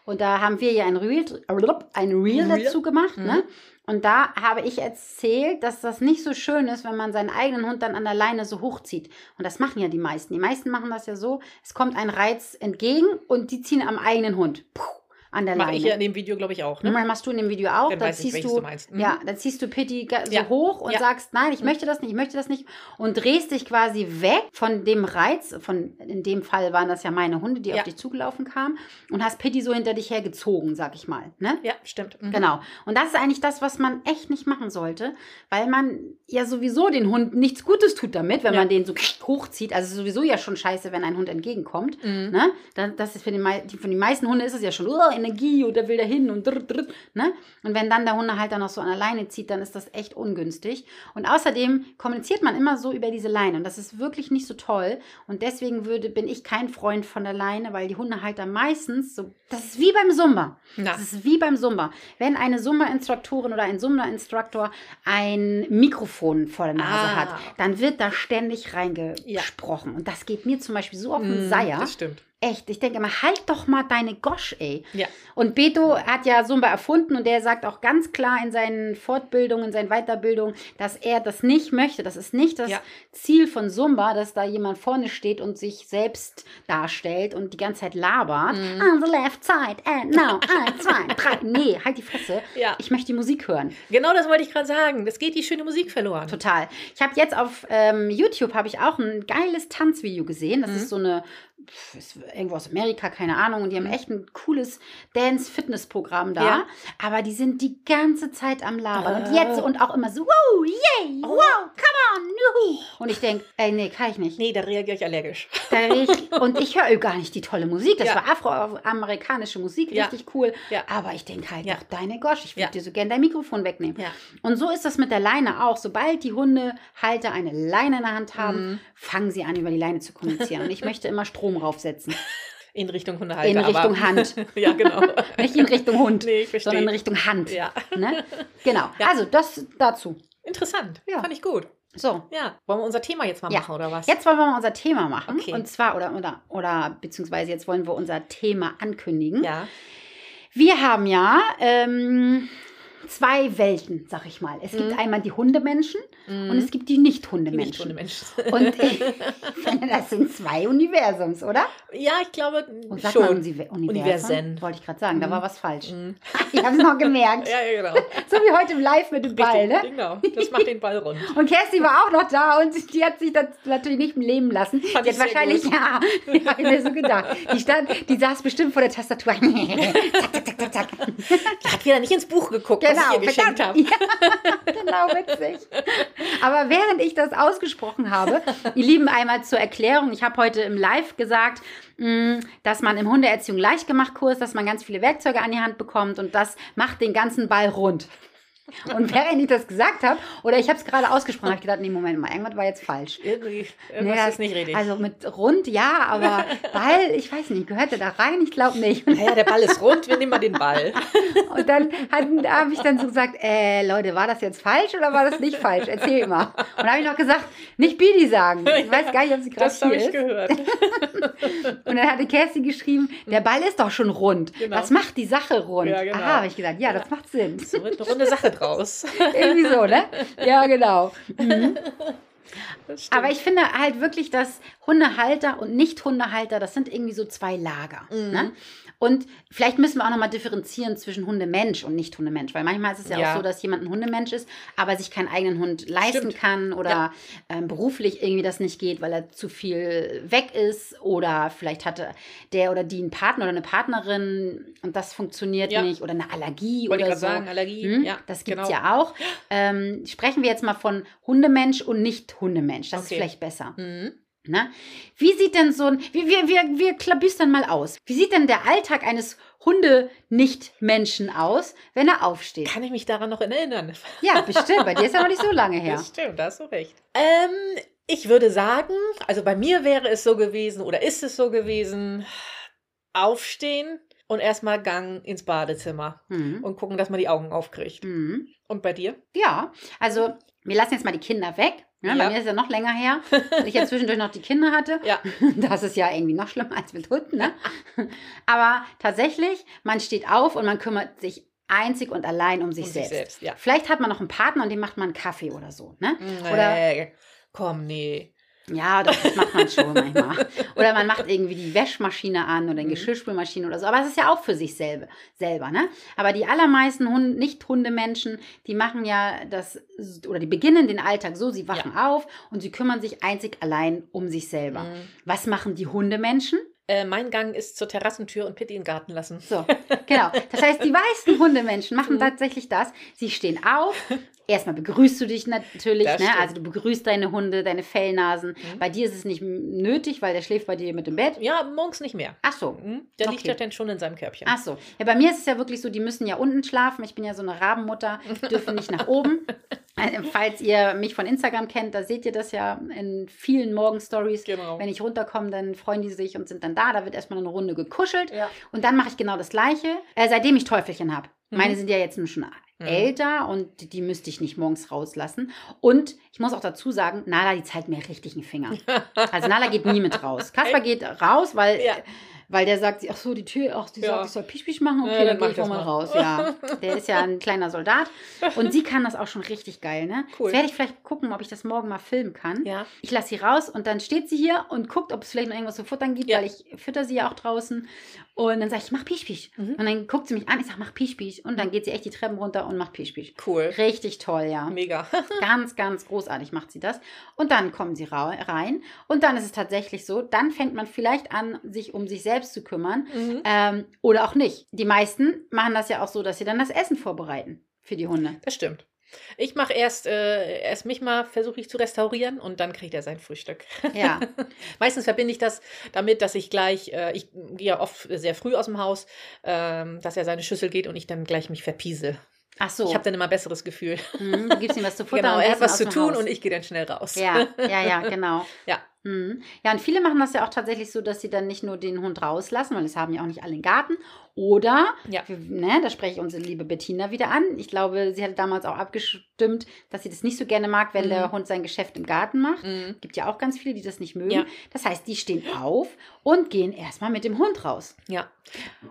Speaker 1: Und da haben wir ja ein Reel, ein Reel
Speaker 2: Reel.
Speaker 1: dazu gemacht,
Speaker 2: Mhm.
Speaker 1: ne? Und da habe ich erzählt, dass das nicht so schön ist, wenn man seinen eigenen Hund dann an der Leine so hochzieht. Und das machen ja die meisten. Die meisten machen das ja so, es kommt ein Reiz entgegen und die ziehen am eigenen Hund puh, an der
Speaker 2: Mache
Speaker 1: Leine.
Speaker 2: ich ja in dem Video, glaube ich, auch. Ne?
Speaker 1: Machst du in dem Video auch.
Speaker 2: Dann
Speaker 1: Da
Speaker 2: ich,
Speaker 1: ziehst
Speaker 2: welches
Speaker 1: du,
Speaker 2: du meinst. Mhm.
Speaker 1: ja, dann ziehst du Pitti so
Speaker 2: Ja.
Speaker 1: hoch und
Speaker 2: Ja.
Speaker 1: sagst, nein, ich möchte das nicht, ich möchte das nicht und drehst dich quasi weg von dem Reiz. Von in dem Fall waren das ja meine Hunde, die
Speaker 2: Ja.
Speaker 1: auf dich zugelaufen kamen und hast Pitti so hinter dich hergezogen, sag ich mal. Ne?
Speaker 2: Ja, stimmt. Mhm.
Speaker 1: Genau. Und das ist eigentlich das, was man echt nicht machen sollte, weil man ja sowieso den Hund nichts Gutes tut damit, wenn man den so hochzieht. Also es ist sowieso ja schon scheiße, wenn ein Hund entgegenkommt.
Speaker 2: Mhm.
Speaker 1: Ne? Das, ist für, den, für die meisten Hunde ist es ja schon oh, Energie und der will da hin und drr, drr, ne? Und wenn dann der Hundehalter noch so an der Leine zieht, dann ist das echt ungünstig. Und außerdem kommuniziert man immer so über diese Leine und das ist wirklich nicht so toll. Und deswegen würde, bin ich kein Freund von der Leine, weil die Hundehalter meistens so, das ist wie beim Zumba.
Speaker 2: Na.
Speaker 1: Das ist wie beim Zumba. Wenn eine Zumba-Instruktorin oder ein Zumba-Instruktor ein Mikrofon vor der Nase
Speaker 2: Ah.
Speaker 1: hat, dann wird da ständig reingesprochen. Und das geht mir zum Beispiel so auf den
Speaker 2: Mhm,
Speaker 1: Seier.
Speaker 2: Das stimmt.
Speaker 1: Echt, ich denke immer, halt doch mal deine Gosch, ey.
Speaker 2: Ja.
Speaker 1: Und Beto hat ja Zumba erfunden und der sagt auch ganz klar in seinen Fortbildungen, in seinen Weiterbildungen, dass er das nicht möchte. Das ist nicht das
Speaker 2: Ja.
Speaker 1: Ziel von Zumba, dass da jemand vorne steht und sich selbst darstellt und die ganze Zeit labert.
Speaker 2: Mhm.
Speaker 1: On the left side and now, eins, zwei, drei. Nee, halt die Fresse.
Speaker 2: Ja.
Speaker 1: Ich möchte die Musik hören.
Speaker 2: Genau das wollte ich gerade sagen. Das geht die schöne Musik verloren.
Speaker 1: Total. Ich habe jetzt auf ähm, YouTube habe ich auch ein geiles Tanzvideo gesehen. Das
Speaker 2: Mhm.
Speaker 1: ist so eine irgendwo aus Amerika, keine Ahnung. Und die haben echt ein cooles Dance-Fitness-Programm da.
Speaker 2: Ja.
Speaker 1: Aber die sind die ganze Zeit am Labern. Und
Speaker 2: Ah.
Speaker 1: jetzt und auch immer so, wow, yay,
Speaker 2: Oh.
Speaker 1: wow, come on, juhu. Und ich denke, ey, nee, kann ich nicht.
Speaker 2: Nee, da reagiere ich allergisch.
Speaker 1: Ich, und ich höre gar nicht die tolle Musik. Das
Speaker 2: Ja.
Speaker 1: war afroamerikanische Musik,
Speaker 2: Ja.
Speaker 1: richtig cool.
Speaker 2: Ja.
Speaker 1: Aber ich denke halt,
Speaker 2: Ja.
Speaker 1: doch deine Gosh, ich würde dir so gerne dein Mikrofon wegnehmen. Und so ist das mit der Leine auch. Sobald die Hundehalter eine Leine in der Hand haben,
Speaker 2: Mhm.
Speaker 1: fangen sie an, über die Leine zu kommunizieren. Und ich möchte immer Strom raufsetzen.
Speaker 2: In Richtung Hundehalter.
Speaker 1: In Richtung Hand.
Speaker 2: ja, genau.
Speaker 1: Nicht in Richtung Hund,
Speaker 2: Nee,
Speaker 1: sondern in Richtung Hand.
Speaker 2: Ja.
Speaker 1: Ne? Genau.
Speaker 2: Ja.
Speaker 1: Also das dazu.
Speaker 2: Interessant.
Speaker 1: Ja.
Speaker 2: Fand ich gut.
Speaker 1: So.
Speaker 2: Ja. Wollen wir unser Thema jetzt mal
Speaker 1: Ja.
Speaker 2: machen, oder was?
Speaker 1: Jetzt wollen wir mal unser Thema machen.
Speaker 2: Okay.
Speaker 1: Und zwar, oder, oder, oder, beziehungsweise jetzt wollen wir unser Thema ankündigen.
Speaker 2: Ja.
Speaker 1: Wir haben ja ähm, zwei Welten, sag ich mal. Es gibt
Speaker 2: Mhm.
Speaker 1: einmal die Hundemenschen
Speaker 2: Mhm.
Speaker 1: und es gibt die Nicht-Hundemenschen.
Speaker 2: Nicht-Hundemenschen.
Speaker 1: Und ich finde, das sind zwei Universums, oder?
Speaker 2: ja, ich glaube
Speaker 1: Und man
Speaker 2: schon.
Speaker 1: Unive- Universum?
Speaker 2: Universen.
Speaker 1: Wollte ich gerade sagen, da
Speaker 2: Mhm.
Speaker 1: war was falsch.
Speaker 2: Mhm.
Speaker 1: Ich habe es noch gemerkt.
Speaker 2: Ja, ja, genau.
Speaker 1: So wie heute im Live mit dem Ball,
Speaker 2: Richtig,
Speaker 1: ne?
Speaker 2: Genau. Das macht den Ball rund.
Speaker 1: Und Kerstin war auch noch da und die hat sich das natürlich nicht leben lassen.
Speaker 2: Fand
Speaker 1: die
Speaker 2: ich
Speaker 1: hat wahrscheinlich,
Speaker 2: gut.
Speaker 1: ja, ich habe mir so gedacht. Die, stand, die saß bestimmt vor der Tastatur. zack, zack, zack, zack.
Speaker 2: Die hat wieder nicht ins Buch geguckt, was ich ihr geschenkt habe.
Speaker 1: Ja, genau, witzig. Aber während ich das ausgesprochen habe, ihr Lieben, einmal zur Erklärung. Ich habe heute im Live gesagt, mh, dass man im Hundeerziehung Leichtgemacht-Kurs, dass man ganz viele Werkzeuge an die Hand bekommt und das macht den ganzen Ball rund. Und während ich das gesagt habe, oder ich habe es gerade ausgesprochen, habe ich gedacht, nee, Moment mal, irgendwas war jetzt falsch.
Speaker 2: Irgendwie,
Speaker 1: Nee,
Speaker 2: irgendwas
Speaker 1: das-
Speaker 2: ist nicht richtig.
Speaker 1: Also mit rund, ja, aber Ball, ich weiß nicht, gehört der da rein? Ich glaube nicht.
Speaker 2: naja, der Ball ist rund, wir nehmen mal den Ball.
Speaker 1: Und dann habe ich dann so gesagt, äh, Leute, war das jetzt falsch oder war das nicht falsch? Erzähl mal. Und dann habe ich noch gesagt, nicht Bidi sagen. Ich weiß gar nicht, ob sie gerade
Speaker 2: Das habe ich
Speaker 1: ist.
Speaker 2: gehört.
Speaker 1: Und dann hatte Kerstin geschrieben, der Ball ist doch schon rund.
Speaker 2: Genau.
Speaker 1: Das macht die Sache rund.
Speaker 2: Ja, genau.
Speaker 1: Aha, habe ich gesagt, ja, das macht Sinn.
Speaker 2: So wird eine runde Sache draus.
Speaker 1: Irgendwie so, ne? Ja, genau. Mhm. Aber ich finde halt wirklich, dass Hundehalter und Nicht-Hundehalter, das sind irgendwie so zwei Lager.
Speaker 2: Mhm.
Speaker 1: Ne? Und vielleicht müssen wir auch nochmal differenzieren zwischen Hundemensch und nicht Hundemensch, weil manchmal ist es ja,
Speaker 2: Ja.
Speaker 1: auch so, dass jemand ein Hundemensch ist, aber sich keinen eigenen Hund leisten
Speaker 2: Stimmt.
Speaker 1: kann oder
Speaker 2: Ja.
Speaker 1: ähm, beruflich irgendwie das nicht geht, weil er zu viel weg ist oder vielleicht hatte der oder die einen Partner oder eine Partnerin und das funktioniert
Speaker 2: Ja.
Speaker 1: nicht oder eine Allergie
Speaker 2: Wollte ich
Speaker 1: oder so.
Speaker 2: sagen, Allergie.
Speaker 1: Hm,
Speaker 2: Ja,
Speaker 1: das gibt es
Speaker 2: genau.
Speaker 1: ja auch. Ähm, sprechen wir jetzt mal von Hundemensch und nicht Hundemensch. Das
Speaker 2: Okay.
Speaker 1: ist vielleicht besser.
Speaker 2: Mhm.
Speaker 1: Ne? Wie sieht denn so ein, wir, wir, wir, wir klabüstern mal aus. Wie sieht denn der Alltag eines Hunde-Nicht-Menschen aus, wenn er aufsteht?
Speaker 2: Kann ich mich daran noch erinnern?
Speaker 1: Ja, bestimmt. Bei dir ist ja noch nicht so lange her.
Speaker 2: Das stimmt, da hast du recht. Ähm, ich würde sagen, also bei mir wäre es so gewesen oder ist es so gewesen, aufstehen und erstmal Gang ins Badezimmer
Speaker 1: Mhm.
Speaker 2: und gucken, dass man die Augen aufkriegt.
Speaker 1: Mhm.
Speaker 2: Und bei dir?
Speaker 1: Ja, also wir lassen jetzt mal die Kinder weg. Bei
Speaker 2: Ja.
Speaker 1: mir ist ja noch länger her, weil ich ja zwischendurch noch die Kinder hatte.
Speaker 2: Ja.
Speaker 1: Das ist ja irgendwie noch schlimmer als mit Hunden. Ne? Aber tatsächlich, man steht auf und man kümmert sich einzig und allein um sich
Speaker 2: Um sich
Speaker 1: selbst.
Speaker 2: selbst, ja.
Speaker 1: Vielleicht hat man noch einen Partner und dem macht man einen Kaffee oder so. Ne? Oder
Speaker 2: Nee, komm, nee.
Speaker 1: Ja, doch, das macht man schon manchmal. Oder man macht irgendwie die Wäschmaschine an oder die
Speaker 2: Mhm.
Speaker 1: Geschirrspülmaschine oder so. Aber es ist ja auch für sich selber, selber ne? Aber die allermeisten Hund, Nicht-Hundemenschen, die machen ja das, oder die beginnen den Alltag so, sie wachen auf und sie kümmern sich einzig allein um sich selber.
Speaker 2: Mhm.
Speaker 1: Was machen die Hundemenschen?
Speaker 2: Äh, mein Gang ist zur Terrassentür und Pitti in den Garten lassen.
Speaker 1: So, genau. Das heißt, die meisten Hundemenschen machen
Speaker 2: Mhm.
Speaker 1: tatsächlich das. Sie stehen auf. Erstmal begrüßt du dich natürlich, ne? Also du begrüßt deine Hunde, deine Fellnasen.
Speaker 2: Mhm.
Speaker 1: Bei dir ist es nicht nötig, weil der schläft bei dir mit dem Bett.
Speaker 2: Ja, morgens nicht mehr.
Speaker 1: Ach so.
Speaker 2: Mhm. Der liegt
Speaker 1: Okay.
Speaker 2: ja dann schon in seinem Körbchen.
Speaker 1: Ach so. Ja, bei mir ist es ja wirklich so, die müssen ja unten schlafen. Ich bin ja so eine Rabenmutter, die dürfen nicht nach oben. Äh, Falls ihr mich von Instagram kennt, da seht ihr das ja in vielen Morgen-Stories.
Speaker 2: Genau.
Speaker 1: Wenn ich runterkomme, dann freuen die sich und sind dann da. Da wird erstmal eine Runde gekuschelt.
Speaker 2: Ja.
Speaker 1: Und dann mache ich genau das Gleiche, äh, seitdem ich Teufelchen habe.
Speaker 2: Mhm.
Speaker 1: Meine sind ja jetzt nun schon
Speaker 2: Mhm.
Speaker 1: älter und die, die müsste ich nicht morgens rauslassen. Und ich muss auch dazu sagen, Nala, die zeigt mir richtig einen Finger. Also Nala geht nie mit raus. Kasper geht raus, weil,
Speaker 2: Ja.
Speaker 1: Weil der sagt, ach so, die Tür, ach, die
Speaker 2: Ja.
Speaker 1: sagt, ich soll Pisch Pisch machen. Okay,
Speaker 2: Ja,
Speaker 1: dann,
Speaker 2: dann
Speaker 1: gehe
Speaker 2: mach
Speaker 1: ich mal raus. Ja, der ist ja ein kleiner Soldat. Und sie kann das auch schon richtig geil, ne?
Speaker 2: Cool.
Speaker 1: Jetzt werde ich vielleicht gucken, ob ich das morgen mal filmen kann.
Speaker 2: Ja.
Speaker 1: Ich lasse sie raus und dann steht sie hier und guckt, ob es vielleicht noch irgendwas zu futtern gibt, weil ich fütter sie ja auch draußen. Und dann sage ich, mach Pisch Pisch.
Speaker 2: Mhm.
Speaker 1: Und dann guckt sie mich an, ich sage, mach Pisch Pisch. Und dann geht sie echt die Treppen runter und macht Pisch Pisch.
Speaker 2: Cool.
Speaker 1: Richtig toll, ja.
Speaker 2: Mega.
Speaker 1: Ganz, ganz großartig macht sie das. Und dann kommen sie rein. Und dann ist es tatsächlich so, dann fängt man vielleicht an, sich um sich selbst zu kümmern.
Speaker 2: Mhm.
Speaker 1: Ähm, oder auch nicht. Die meisten machen das ja auch so, dass sie dann das Essen vorbereiten für die Hunde.
Speaker 2: Das stimmt. Ich mache erst, äh, erst mich mal, versuche ich zu restaurieren und dann kriegt er sein Frühstück.
Speaker 1: Ja.
Speaker 2: Meistens verbinde ich das damit, dass ich gleich, äh, ich gehe ja oft sehr früh aus dem Haus, ähm, dass er seine Schüssel geht und ich dann gleich mich verpiese.
Speaker 1: Ach so.
Speaker 2: Ich habe dann immer ein besseres Gefühl.
Speaker 1: Mhm, du gibst ihm was zu futtern.
Speaker 2: Genau, er hat was zu tun
Speaker 1: Haus.
Speaker 2: und ich gehe dann schnell raus.
Speaker 1: Ja, ja, ja, genau.
Speaker 2: Ja.
Speaker 1: Mhm. Ja, und viele machen das ja auch tatsächlich so, dass sie dann nicht nur den Hund rauslassen, weil es haben ja auch nicht alle einen Garten. Oder,
Speaker 2: Ja.
Speaker 1: ne, da spreche ich unsere liebe Bettina wieder an. Ich glaube, sie hatte damals auch abgestimmt, dass sie das nicht so gerne mag, wenn
Speaker 2: Mhm.
Speaker 1: der Hund sein Geschäft im Garten macht.
Speaker 2: Mhm.
Speaker 1: Gibt ja auch ganz viele, die das nicht mögen.
Speaker 2: Ja.
Speaker 1: Das heißt, die stehen auf und gehen erstmal mit dem Hund raus.
Speaker 2: Ja.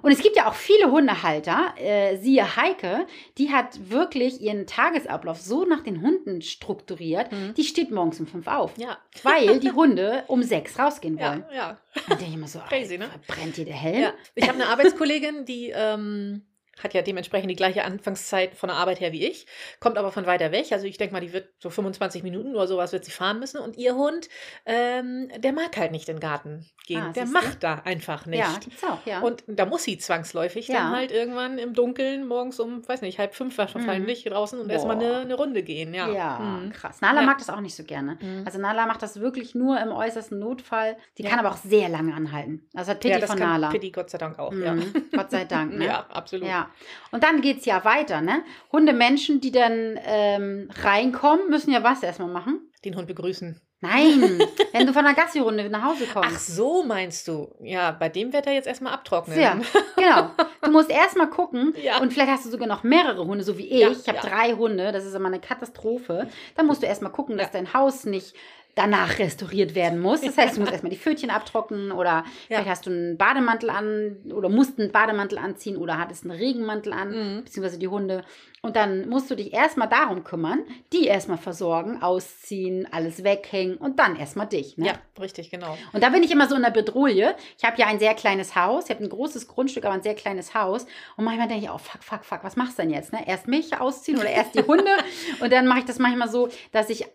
Speaker 1: Und es gibt ja auch viele Hundehalter, äh, siehe Heike, die hat wirklich ihren Tagesablauf so nach den Hunden strukturiert,
Speaker 2: Mhm.
Speaker 1: die steht morgens um fünf auf,
Speaker 2: Ja.
Speaker 1: weil die Hunde um sechs rausgehen wollen.
Speaker 2: Ja, ja.
Speaker 1: Und ich immer so,
Speaker 2: Crazy, ne?
Speaker 1: brennt dir der Helm?
Speaker 2: ja. Ich habe eine Arbeitskollegin, die ähm, hat ja dementsprechend die gleiche Anfangszeit von der Arbeit her wie ich, kommt aber von weiter weg. Also ich denke mal, die wird so 25 Minuten oder sowas wird sie fahren müssen. Und ihr Hund, ähm, der mag halt nicht in den Garten gehen.
Speaker 1: Ah,
Speaker 2: der macht da einfach nicht.
Speaker 1: Ja, gibt's auch, ja.
Speaker 2: Und da muss sie zwangsläufig
Speaker 1: Ja.
Speaker 2: dann halt irgendwann im Dunkeln morgens um, weiß nicht, halb fünf wahrscheinlich draußen und erstmal
Speaker 1: Mhm.
Speaker 2: Eine, eine Runde gehen. Ja,
Speaker 1: ja,
Speaker 2: Mhm.
Speaker 1: krass. Nala
Speaker 2: Ja.
Speaker 1: mag das auch nicht so gerne.
Speaker 2: Mhm.
Speaker 1: Also Nala macht das wirklich nur im äußersten Notfall. Die kann aber auch sehr lange anhalten. Das hat Pitti von Nala.
Speaker 2: Pitti Gott sei Dank auch, ja.
Speaker 1: Mhm. Gott sei Dank, ne?
Speaker 2: Ja, absolut.
Speaker 1: Ja, und dann geht es ja weiter, ne? Hundemenschen, die dann ähm, reinkommen, müssen ja was erstmal machen?
Speaker 2: Den Hund begrüßen.
Speaker 1: Nein, wenn du von der Gassi-Runde nach Hause kommst.
Speaker 2: Ach so, meinst du? Ja, bei dem wird er jetzt erstmal abtrocknen.
Speaker 1: Ja, genau. Du musst erstmal gucken
Speaker 2: Ja.
Speaker 1: und vielleicht hast du sogar noch mehrere Hunde, so wie ich.
Speaker 2: Ja,
Speaker 1: ich habe
Speaker 2: ja.
Speaker 1: drei Hunde, das ist immer eine Katastrophe. Dann musst du erstmal gucken, dass dein Haus nicht danach restauriert werden muss. Das heißt, du musst erstmal die Pfötchen abtrocknen oder
Speaker 2: Ja.
Speaker 1: vielleicht hast du einen Bademantel an oder musst einen Bademantel anziehen oder hattest einen Regenmantel an,
Speaker 2: Mhm.
Speaker 1: beziehungsweise die Hunde. Und dann musst du dich erstmal darum kümmern, die erstmal versorgen, ausziehen, alles weghängen und dann erstmal dich. Ne?
Speaker 2: Ja, richtig, genau.
Speaker 1: Und da bin ich immer so in der Bedrohung. Ich habe ja ein sehr kleines Haus. Ich habe ein großes Grundstück, aber ein sehr kleines Haus. Und manchmal denke ich, oh, fuck, fuck, fuck, was machst du denn jetzt? Ne? Erst mich ausziehen oder erst die Hunde? und dann mache ich das manchmal so, dass ich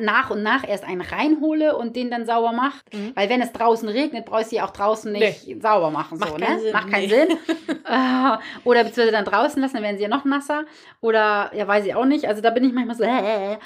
Speaker 1: nach und nach erst einen reinhole und den dann sauber mache.
Speaker 2: Mhm.
Speaker 1: Weil wenn es draußen regnet, brauchst du ja auch draußen nicht sauber machen.
Speaker 2: Macht
Speaker 1: so,
Speaker 2: keinen
Speaker 1: ne?
Speaker 2: Sinn,
Speaker 1: Macht keinen
Speaker 2: nee.
Speaker 1: Sinn. Äh, oder beziehungsweise dann draußen lassen, dann werden sie ja noch nasser. Oder, ja, weiß ich auch nicht. Also da bin ich manchmal so, äh,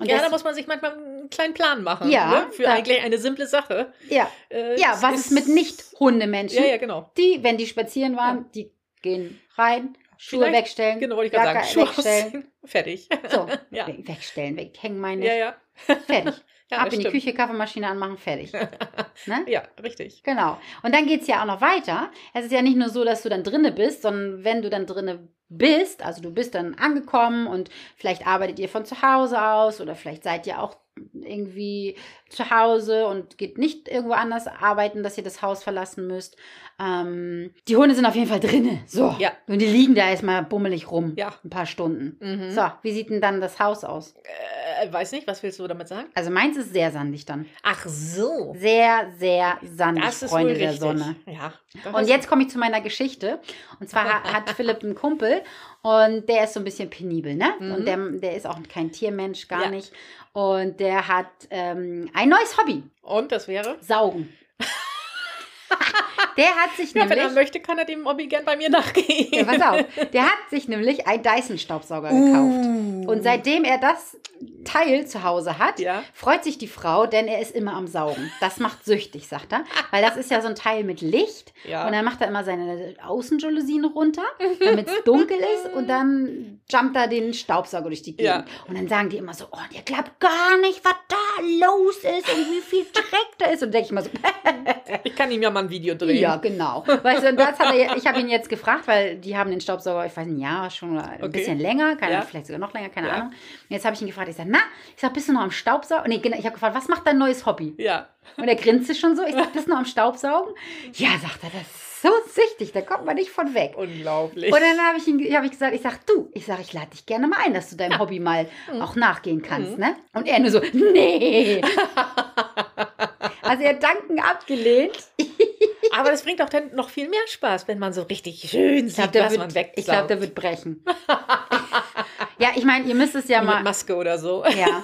Speaker 1: und
Speaker 2: ja, da muss man sich manchmal einen kleinen Plan machen.
Speaker 1: Ja,
Speaker 2: ne? Für
Speaker 1: da-
Speaker 2: eigentlich eine simple Sache.
Speaker 1: ja,
Speaker 2: Äh,
Speaker 1: ja, was ist mit Nicht-Hundemenschen?
Speaker 2: Ja, ja, genau.
Speaker 1: Die, wenn die spazieren waren, die gehen rein, Schuhe
Speaker 2: Vielleicht-
Speaker 1: wegstellen,
Speaker 2: Genau, wollte ich gerade sagen. Schuhe
Speaker 1: wegstellen.
Speaker 2: Fertig.
Speaker 1: So,
Speaker 2: Ja.
Speaker 1: we- wegstellen, weghängen meine
Speaker 2: Ja, ja.
Speaker 1: Fertig.
Speaker 2: Ja,
Speaker 1: Ab in die
Speaker 2: stimmt.
Speaker 1: Küche, Kaffeemaschine anmachen, fertig. ne?
Speaker 2: Ja, richtig.
Speaker 1: Genau. Und dann geht es ja auch noch weiter. Es ist ja nicht nur so, dass du dann drinne bist, sondern wenn du dann drinne bist, also du bist dann angekommen und vielleicht arbeitet ihr von zu Hause aus oder vielleicht seid ihr auch irgendwie zu Hause und geht nicht irgendwo anders arbeiten, dass ihr das Haus verlassen müsst. Ähm, die Hunde sind auf jeden Fall drinne. So.
Speaker 2: Ja.
Speaker 1: Und die liegen da erstmal bummelig rum.
Speaker 2: Ja.
Speaker 1: Ein paar Stunden.
Speaker 2: Mhm.
Speaker 1: So, wie sieht denn dann das Haus aus?
Speaker 2: Äh, weiß nicht, was willst du damit sagen?
Speaker 1: Also meins ist sehr sandig dann.
Speaker 2: Ach so.
Speaker 1: Sehr, sehr sandig,
Speaker 2: Das ist
Speaker 1: Freunde
Speaker 2: wohl
Speaker 1: der. Sonne.
Speaker 2: Ja.
Speaker 1: Und jetzt komme ich zu meiner Geschichte. Und zwar ha- hat Philipp einen Kumpel und der ist so ein bisschen penibel, ne?
Speaker 2: Mhm.
Speaker 1: Und der, der ist auch kein Tiermensch, gar
Speaker 2: Ja.
Speaker 1: nicht. Und der hat ähm, ein neues Hobby:
Speaker 2: Und das wäre?
Speaker 1: Saugen. Der hat sich
Speaker 2: Ja, wenn
Speaker 1: nämlich.
Speaker 2: er möchte, kann er dem Hobby gern bei mir nachgehen.
Speaker 1: Ja, pass auf. Der hat sich nämlich einen Dyson-Staubsauger gekauft.
Speaker 2: Uh.
Speaker 1: Und seitdem er das Teil zu Hause hat,
Speaker 2: Ja.
Speaker 1: freut sich die Frau, denn er ist immer am Saugen. Das macht süchtig, sagt er. Weil das ist ja so ein Teil mit Licht.
Speaker 2: Ja.
Speaker 1: Und dann macht er immer seine Außenjalousien runter, damit es dunkel ist. Und dann jumpt er den Staubsauger durch die Gegend.
Speaker 2: Ja.
Speaker 1: Und dann sagen die immer so, oh, ihr glaubt gar nicht, was da los ist und wie viel Dreck da ist. Und denke ich mal so,
Speaker 2: Ich kann ihm ja mal ein Video drehen.
Speaker 1: Ja, genau. Weißt du, und das hat er, ich habe ihn jetzt gefragt, weil die haben den Staubsauger, ich weiß nicht, ein Jahr schon oder ein
Speaker 2: Okay.
Speaker 1: bisschen länger, keine,
Speaker 2: Ja.
Speaker 1: vielleicht sogar noch länger, keine
Speaker 2: Ja.
Speaker 1: Ahnung. Und jetzt habe ich ihn gefragt, ich sage, na, ich sage, bist du noch am Staubsaugen? Nee, genau, ich habe gefragt, was macht dein neues Hobby?
Speaker 2: Ja.
Speaker 1: Und er grinste schon so, ich sage, bist du noch am Staubsaugen? Ja, sagt er, das ist so süchtig, da kommt man nicht von weg.
Speaker 2: Unglaublich.
Speaker 1: Und dann habe ich, ihn- hab ich gesagt, ich sag, du, ich sag, ich lade dich gerne mal ein, dass du deinem Hobby mal
Speaker 2: Mhm.
Speaker 1: auch nachgehen kannst, ne? Und er nur so, nee. also er hat Danken abgelehnt.
Speaker 2: Aber das bringt auch dann noch viel mehr Spaß, wenn man so richtig schön
Speaker 1: glaube,
Speaker 2: sieht,
Speaker 1: der,
Speaker 2: was man
Speaker 1: wird-
Speaker 2: wegsaugt.
Speaker 1: ich glaub, der wird brechen. ja, ich meine, ihr müsst es ja
Speaker 2: Mit
Speaker 1: mal,
Speaker 2: Maske oder so.
Speaker 1: ja,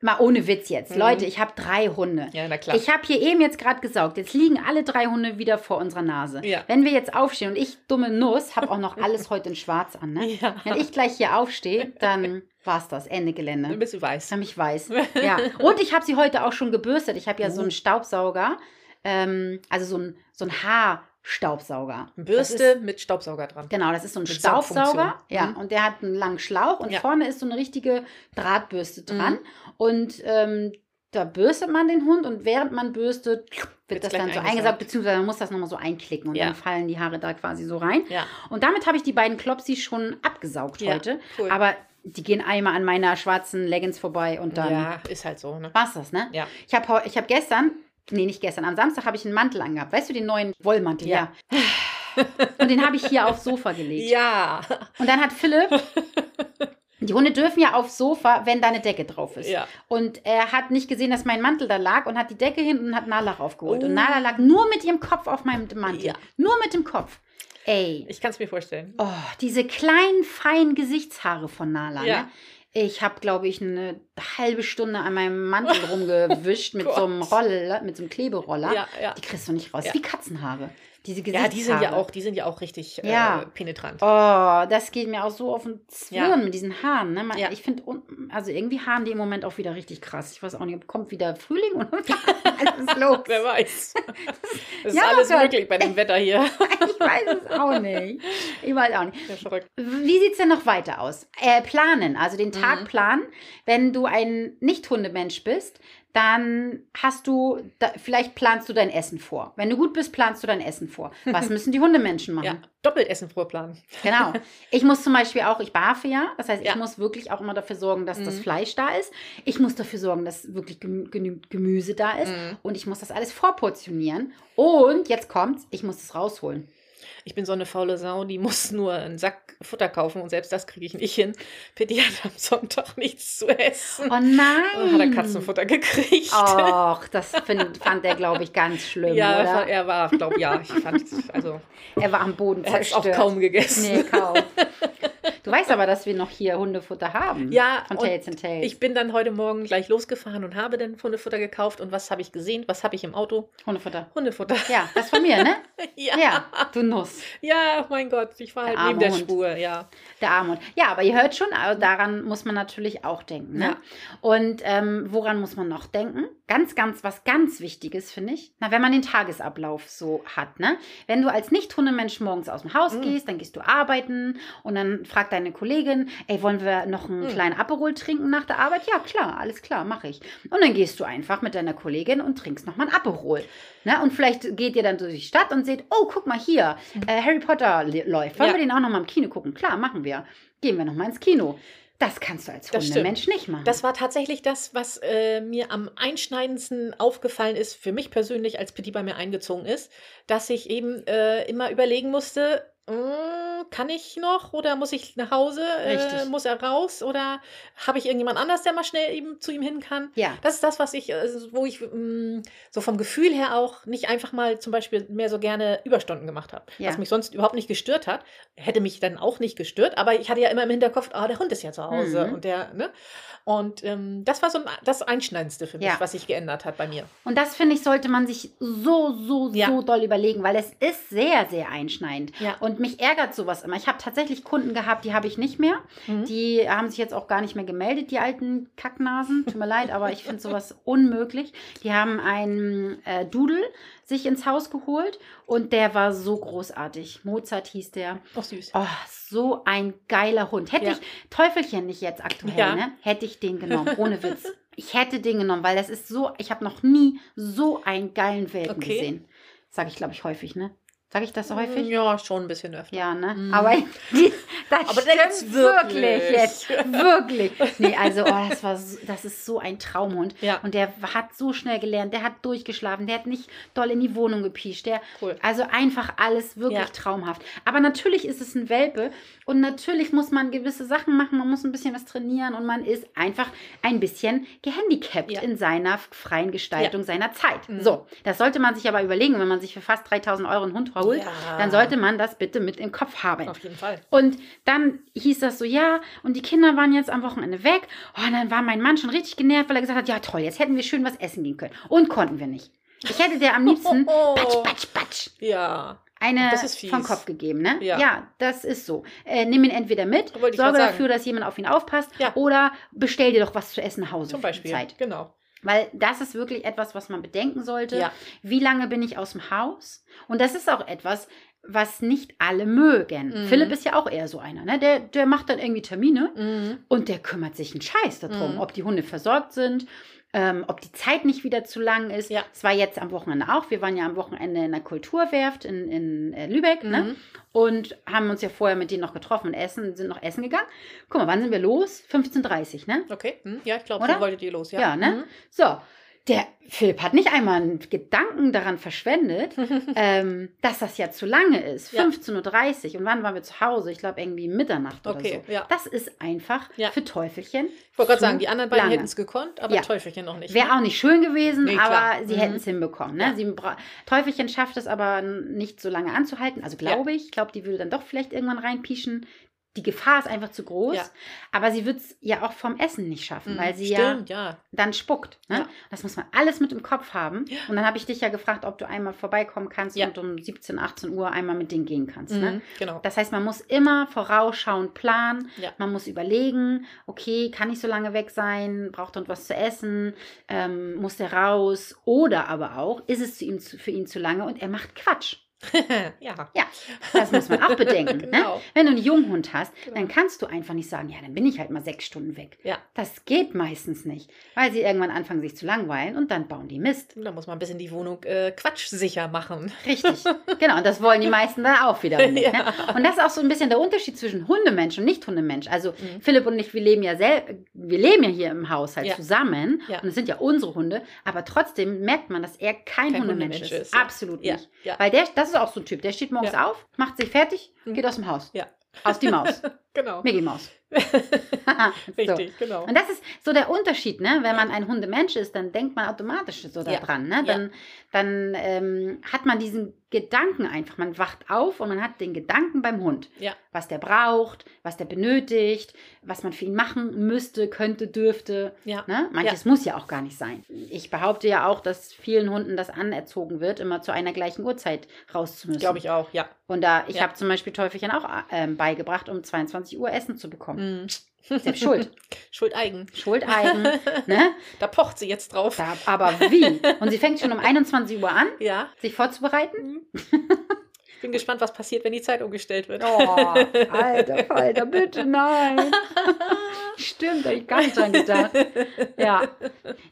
Speaker 1: mal ohne Witz jetzt.
Speaker 2: Mhm.
Speaker 1: Leute, ich habe drei Hunde.
Speaker 2: Ja, na klar.
Speaker 1: Ich habe hier eben jetzt gerade gesaugt. Jetzt liegen alle drei Hunde wieder vor unserer Nase.
Speaker 2: Ja.
Speaker 1: Wenn wir jetzt aufstehen und ich, dumme Nuss, habe auch noch alles heute in schwarz an. Ne?
Speaker 2: Ja.
Speaker 1: Wenn ich gleich hier aufstehe, dann war's das. Ende Gelände.
Speaker 2: Dann bist du weiß.
Speaker 1: Dann ich weiß. Ja. Und ich habe sie heute auch schon gebürstet. Ich habe ja
Speaker 2: Uh.
Speaker 1: so einen Staubsauger, ähm, also so ein, so ein Haarstaubsauger. Das
Speaker 2: Bürste
Speaker 1: ist-
Speaker 2: mit Staubsauger dran.
Speaker 1: Genau, das ist so ein
Speaker 2: Mit
Speaker 1: Staubsauger. Ja,
Speaker 2: Mhm.
Speaker 1: und der hat einen langen Schlauch und
Speaker 2: Ja.
Speaker 1: vorne ist so eine richtige Drahtbürste dran.
Speaker 2: Mhm.
Speaker 1: Und ähm, da bürstet man den Hund und während man bürstet, wird
Speaker 2: Wird's
Speaker 1: das dann so
Speaker 2: eingesaugt.
Speaker 1: beziehungsweise man muss das nochmal so einklicken und
Speaker 2: Ja.
Speaker 1: dann fallen die Haare da quasi so rein.
Speaker 2: Ja.
Speaker 1: Und damit habe ich die beiden Klopsis schon abgesaugt
Speaker 2: Ja,
Speaker 1: heute.
Speaker 2: cool.
Speaker 1: Aber die gehen einmal an meiner schwarzen Leggings vorbei und dann
Speaker 2: ja, ist halt so, ne?
Speaker 1: war's das, ne?
Speaker 2: Ja.
Speaker 1: Ich habe ich hab gestern, nee, nicht gestern, am Samstag habe ich einen Mantel angehabt. Weißt du, den neuen Wollmantel?
Speaker 2: Ja.
Speaker 1: Und den habe ich hier aufs Sofa gelegt.
Speaker 2: Ja.
Speaker 1: Und dann hat Philipp, die Hunde dürfen ja aufs Sofa, wenn da eine Decke drauf ist.
Speaker 2: Ja.
Speaker 1: Und er hat nicht gesehen, dass mein Mantel da lag und hat die Decke hin und hat Nala raufgeholt.
Speaker 2: Oh.
Speaker 1: Und Nala lag nur mit ihrem Kopf auf meinem Mantel.
Speaker 2: Ja.
Speaker 1: Nur mit dem Kopf. Ey,
Speaker 2: Ich kann es mir vorstellen.
Speaker 1: oh, diese kleinen, feinen Gesichtshaare von Nala.
Speaker 2: Ja.
Speaker 1: Ne? Ich habe, glaube ich, eine halbe Stunde an meinem Mantel rumgewischt mit so einem. Roller, mit so einem Kleberoller.
Speaker 2: Ja, ja.
Speaker 1: Die kriegst du nicht raus.
Speaker 2: Ja.
Speaker 1: Wie Katzenhaare. Diese
Speaker 2: Ja,
Speaker 1: Gesichtshaare.
Speaker 2: die sind ja auch, die sind ja auch richtig
Speaker 1: Ja.
Speaker 2: äh, penetrant.
Speaker 1: Oh, das geht mir auch so auf den Zwirn
Speaker 2: Ja.
Speaker 1: mit diesen Haaren. Ne? Man,
Speaker 2: Ja.
Speaker 1: Ich finde, also irgendwie Haaren die im Moment auch wieder richtig krass. Ich weiß auch nicht, kommt wieder Frühling oder was ist los?
Speaker 2: Wer weiß. Es ist
Speaker 1: Ja,
Speaker 2: alles
Speaker 1: Gott.
Speaker 2: möglich bei dem Wetter hier.
Speaker 1: Ich weiß es auch nicht. Ich weiß auch nicht.
Speaker 2: Ja, verrückt.
Speaker 1: Wie sieht es denn noch weiter aus? Äh, planen, also den Tag
Speaker 2: Mhm.
Speaker 1: planen. Wenn du ein Nicht-Hundemensch bist, dann hast du, da, vielleicht planst du dein Essen vor. Wenn du gut bist, planst du dein Essen vor. Was müssen die Hundemenschen machen?
Speaker 2: Ja, doppelt Essen vorplanen.
Speaker 1: Genau. Ich muss zum Beispiel auch, ich barfe ja, das heißt, ich
Speaker 2: Ja.
Speaker 1: muss wirklich auch immer dafür sorgen, dass das
Speaker 2: Mhm.
Speaker 1: Fleisch da ist. Ich muss dafür sorgen, dass wirklich genü- genügend Gemüse da ist.
Speaker 2: Mhm.
Speaker 1: Und ich muss das alles vorportionieren. Und jetzt kommt's, ich muss es rausholen.
Speaker 2: Ich bin so eine faule Sau, die muss nur einen Sack Futter kaufen und selbst das kriege ich nicht hin. Pitti hat am Sonntag nichts zu essen.
Speaker 1: Oh nein.
Speaker 2: Hat er Katzenfutter gekriegt.
Speaker 1: Och, das find, fand er, glaube ich, ganz schlimm,
Speaker 2: ja,
Speaker 1: oder?
Speaker 2: er war, glaube ja, ich fand, also,
Speaker 1: Er war am Boden
Speaker 2: er hat auch kaum gegessen.
Speaker 1: Nee, kaum. Du weißt aber, dass wir noch hier Hundefutter haben.
Speaker 2: Ja,
Speaker 1: Von Tails and Tails.
Speaker 2: Ich bin dann heute Morgen gleich losgefahren und habe dann Hundefutter gekauft. Und was habe ich gesehen? Was habe ich im Auto?
Speaker 1: Hundefutter.
Speaker 2: Hundefutter.
Speaker 1: Ja, das von mir, ne?
Speaker 2: Ja,
Speaker 1: Ja, du Nuss.
Speaker 2: ja mein Gott, ich war halt
Speaker 1: Der
Speaker 2: neben der
Speaker 1: arme Hund.
Speaker 2: Spur, ja.
Speaker 1: Der Armut. Ja, aber ihr hört schon, also daran muss man natürlich auch denken. Ne?
Speaker 2: Ja.
Speaker 1: Und ähm, woran muss man noch denken? Ganz, ganz, was ganz Wichtiges, finde ich. Na, wenn man den Tagesablauf so hat, ne? Wenn du als Nicht-Hundemensch morgens aus dem Haus
Speaker 2: Mhm.
Speaker 1: gehst, dann gehst du arbeiten und dann fragt deine Kollegin, ey, wollen wir noch einen
Speaker 2: Mhm.
Speaker 1: kleinen Aperol trinken nach der Arbeit? Ja, klar, alles klar, mache ich. Und dann gehst du einfach mit deiner Kollegin und trinkst nochmal ein Aperol. Ne? Und vielleicht geht ihr dann durch die Stadt und seht, oh, guck mal hier, äh, Harry Potter läuft. Wollen.
Speaker 2: Ja.
Speaker 1: wir den auch nochmal im Kino gucken? Klar, machen wir. Gehen wir nochmal ins Kino. Das kannst du als Hundemensch nicht machen.
Speaker 2: Das war tatsächlich das, was äh, mir am einschneidendsten aufgefallen ist, für mich persönlich, als Petit bei mir eingezogen ist, dass ich eben äh, immer überlegen musste, kann ich noch oder muss ich nach Hause? Äh, muss er raus oder habe ich irgendjemand anders, der mal schnell eben zu ihm hin kann?
Speaker 1: ja.
Speaker 2: Das ist das, was ich, äh, wo ich mh, so vom Gefühl her auch nicht einfach mal zum Beispiel mehr so gerne Überstunden gemacht habe.
Speaker 1: Ja.
Speaker 2: Was mich sonst überhaupt nicht gestört hat. Hätte mich dann auch nicht gestört, aber ich hatte ja immer im Hinterkopf, ah, der Hund ist ja zu Hause
Speaker 1: Mhm.
Speaker 2: und der, ne? Und ähm, das war so ein, das Einschneidendste für mich,
Speaker 1: Ja.
Speaker 2: was sich geändert hat bei mir.
Speaker 1: Und das finde ich, sollte man sich so, so,
Speaker 2: Ja.
Speaker 1: so doll überlegen, weil es ist sehr, sehr einschneidend.
Speaker 2: Ja.
Speaker 1: Und mich ärgert sowas immer. Ich habe tatsächlich Kunden gehabt, die habe ich nicht mehr.
Speaker 2: Mhm.
Speaker 1: Die haben sich jetzt auch gar nicht mehr gemeldet, die alten Kacknasen. Tut mir leid, aber ich finde sowas unmöglich. Die haben einen äh, Dudel sich ins Haus geholt und der war so großartig. Mozart hieß der.
Speaker 2: Auch süß.
Speaker 1: Oh, so ein geiler Hund. Hätte
Speaker 2: Ja.
Speaker 1: ich Teufelchen nicht jetzt aktuell,
Speaker 2: Ja.
Speaker 1: ne? Hätte ich den genommen, ohne Witz. Ich hätte den genommen, weil das ist so, ich habe noch nie so einen geilen Welpen
Speaker 2: Okay.
Speaker 1: gesehen. Sage ich, glaube ich, häufig, ne? Sage ich das so häufig?
Speaker 2: Ja, schon ein bisschen öfter.
Speaker 1: Ja, ne?
Speaker 2: Mhm.
Speaker 1: Aber die, das
Speaker 2: Aber
Speaker 1: stimmt wirklich.
Speaker 2: wirklich.
Speaker 1: jetzt. Wirklich. Nee, also, oh, das, war so, das ist so ein Traumhund.
Speaker 2: Ja.
Speaker 1: Und der hat so schnell gelernt, der hat durchgeschlafen, der hat nicht doll in die Wohnung gepiescht. Der,
Speaker 2: Cool.
Speaker 1: Also einfach alles wirklich
Speaker 2: Ja.
Speaker 1: traumhaft. Aber natürlich ist es ein Welpe und natürlich muss man gewisse Sachen machen, man muss ein bisschen was trainieren und man ist einfach ein bisschen gehandicapt
Speaker 2: Ja.
Speaker 1: in seiner freien Gestaltung seiner Zeit.
Speaker 2: Mhm.
Speaker 1: So, das sollte man sich aber überlegen, wenn man sich für fast 3000 Euro einen Hund holt, dann sollte man das bitte mit im Kopf haben.
Speaker 2: Auf jeden Fall.
Speaker 1: Und dann hieß das so, ja, und die Kinder waren jetzt am Wochenende weg. Oh, und dann war mein Mann schon richtig genervt, weil er gesagt hat, ja toll, jetzt hätten wir schön was essen gehen können. Und konnten wir nicht. Ich hätte der am liebsten patsch, patsch, patsch
Speaker 2: Ja.
Speaker 1: eine vom Kopf gegeben, ne?
Speaker 2: Ja.
Speaker 1: das ist so. Äh, nimm ihn entweder mit, sorge dafür, dass jemand auf ihn aufpasst,
Speaker 2: Ja.
Speaker 1: oder bestell dir doch was zu essen nach Hause
Speaker 2: Zum Beispiel.
Speaker 1: Zeit.
Speaker 2: Genau.
Speaker 1: Weil das ist wirklich etwas, was man bedenken sollte.
Speaker 2: Ja.
Speaker 1: Wie lange bin ich aus dem Haus? Und das ist auch etwas, was nicht alle mögen.
Speaker 2: Mhm.
Speaker 1: Philipp ist ja auch eher so einer, ne? Der, der macht dann irgendwie Termine
Speaker 2: Mhm.
Speaker 1: und der kümmert sich einen Scheiß darum,
Speaker 2: Mhm.
Speaker 1: ob die Hunde versorgt sind, ähm, ob die Zeit nicht wieder zu lang ist.
Speaker 2: Ja.
Speaker 1: Es war jetzt am Wochenende auch. Wir waren ja am Wochenende in der Kulturwerft in, in äh, Lübeck, ne?
Speaker 2: Mhm.
Speaker 1: Und haben uns ja vorher mit denen noch getroffen und essen, sind noch essen gegangen. Guck mal, wann sind wir los? 15.30 ne?
Speaker 2: Okay. Mhm. Ja, ich glaube, so wolltet ihr los. Ja,
Speaker 1: Ja, ne?
Speaker 2: Mhm.
Speaker 1: So, der Philipp hat nicht einmal einen Gedanken daran verschwendet, ähm, dass das ja zu lange ist.
Speaker 2: Ja.
Speaker 1: 15.30 Uhr. Und wann waren wir zu Hause? Ich glaube, irgendwie Mitternacht
Speaker 2: Okay,
Speaker 1: oder so.
Speaker 2: ja.
Speaker 1: Das ist einfach
Speaker 2: Ja.
Speaker 1: für Teufelchen.
Speaker 2: Ich wollte gerade sagen, die anderen beiden hätten es gekonnt, aber. Teufelchen noch nicht.
Speaker 1: Wäre
Speaker 2: ne?
Speaker 1: auch nicht schön gewesen,
Speaker 2: Nee,
Speaker 1: aber sie
Speaker 2: Mhm.
Speaker 1: hätten es hinbekommen. Ne?
Speaker 2: Ja.
Speaker 1: Sie Teufelchen schafft es aber nicht so lange anzuhalten. Also glaube ich. Ich glaube, die würde dann doch vielleicht irgendwann reinpieschen. Die Gefahr ist einfach zu groß.
Speaker 2: Ja.
Speaker 1: Aber sie wird es ja auch vom Essen nicht schaffen,
Speaker 2: Mhm.
Speaker 1: weil sie ja
Speaker 2: Stimmt, ja.
Speaker 1: dann spuckt. Ne?
Speaker 2: Ja.
Speaker 1: Das muss man alles mit im Kopf haben. Und dann habe ich dich ja gefragt, ob du einmal vorbeikommen kannst
Speaker 2: Ja.
Speaker 1: und um 17, 18 Uhr einmal mit denen gehen kannst. Ne?
Speaker 2: Mhm. Genau.
Speaker 1: Das heißt, man muss immer vorausschauend planen.
Speaker 2: Ja.
Speaker 1: Man muss überlegen, okay, kann ich so lange weg sein? Braucht er was zu essen? Ähm, muss der raus? Oder aber auch, ist es zu ihm, zu, für ihn zu lange und er macht Quatsch?
Speaker 2: ja.
Speaker 1: Ja, das muss man auch bedenken. ne?
Speaker 2: Genau.
Speaker 1: Wenn du einen Junghund hast,
Speaker 2: Genau.
Speaker 1: dann kannst du einfach nicht sagen, ja, dann bin ich halt mal sechs Stunden weg.
Speaker 2: Ja.
Speaker 1: Das geht meistens nicht, weil sie irgendwann anfangen, sich zu langweilen und dann bauen die Mist.
Speaker 2: Da muss man ein bisschen die Wohnung äh, quatschsicher machen.
Speaker 1: Richtig. genau, und das wollen die meisten dann auch wiederum nicht. Ne?
Speaker 2: Ja.
Speaker 1: Und das ist auch so ein bisschen der Unterschied zwischen Hundemensch und Nicht-Hundemensch. Also
Speaker 2: Mhm.
Speaker 1: Philipp und ich, wir leben ja sel wir leben ja hier im Haushalt
Speaker 2: Ja.
Speaker 1: zusammen und es sind ja unsere Hunde, aber trotzdem merkt man, dass er kein,
Speaker 2: Kein
Speaker 1: Hundemensch,
Speaker 2: Hundemensch
Speaker 1: ist.
Speaker 2: ist.
Speaker 1: Absolut nicht. Weil der, das ist auch so ein Typ, der steht morgens
Speaker 2: Ja.
Speaker 1: auf, macht sich fertig,
Speaker 2: Mhm.
Speaker 1: geht aus dem Haus.
Speaker 2: Ja.
Speaker 1: Aus die Maus.
Speaker 2: Genau.
Speaker 1: Mickey Maus. so.
Speaker 2: Richtig, genau.
Speaker 1: Und das ist so der Unterschied, ne? Wenn man ein Hundemensch ist, dann denkt man automatisch so
Speaker 2: Ja.
Speaker 1: daran, ne?
Speaker 2: Ja.
Speaker 1: Dann, dann ähm, hat man diesen Gedanken einfach. Man wacht auf und man hat den Gedanken beim Hund.
Speaker 2: Ja.
Speaker 1: Was der braucht, was der benötigt, was man für ihn machen müsste, könnte, dürfte.
Speaker 2: Ja.
Speaker 1: Ne? Manches muss ja auch gar nicht sein. Ich behaupte ja auch, dass vielen Hunden das anerzogen wird, immer zu einer gleichen Uhrzeit raus zu müssen.
Speaker 2: Glaube ich auch, ja.
Speaker 1: Und da, ich
Speaker 2: Ja.
Speaker 1: habe zum Beispiel Teufelchen auch ähm, beigebracht, um 22 Uhr Essen zu bekommen.
Speaker 2: Mhm.
Speaker 1: Selbst schuld.
Speaker 2: Schuld eigen.
Speaker 1: Schuld eigen. ne?
Speaker 2: Da pocht sie jetzt drauf.
Speaker 1: Da, aber wie? Und sie fängt schon um 21 Uhr an,
Speaker 2: Ja.
Speaker 1: sich vorzubereiten?
Speaker 2: Ich bin gespannt, was passiert, wenn die Zeit umgestellt wird.
Speaker 1: Oh, alter Falter, bitte nein. Stimmt, habe ich gar nicht dran gedacht. Ja.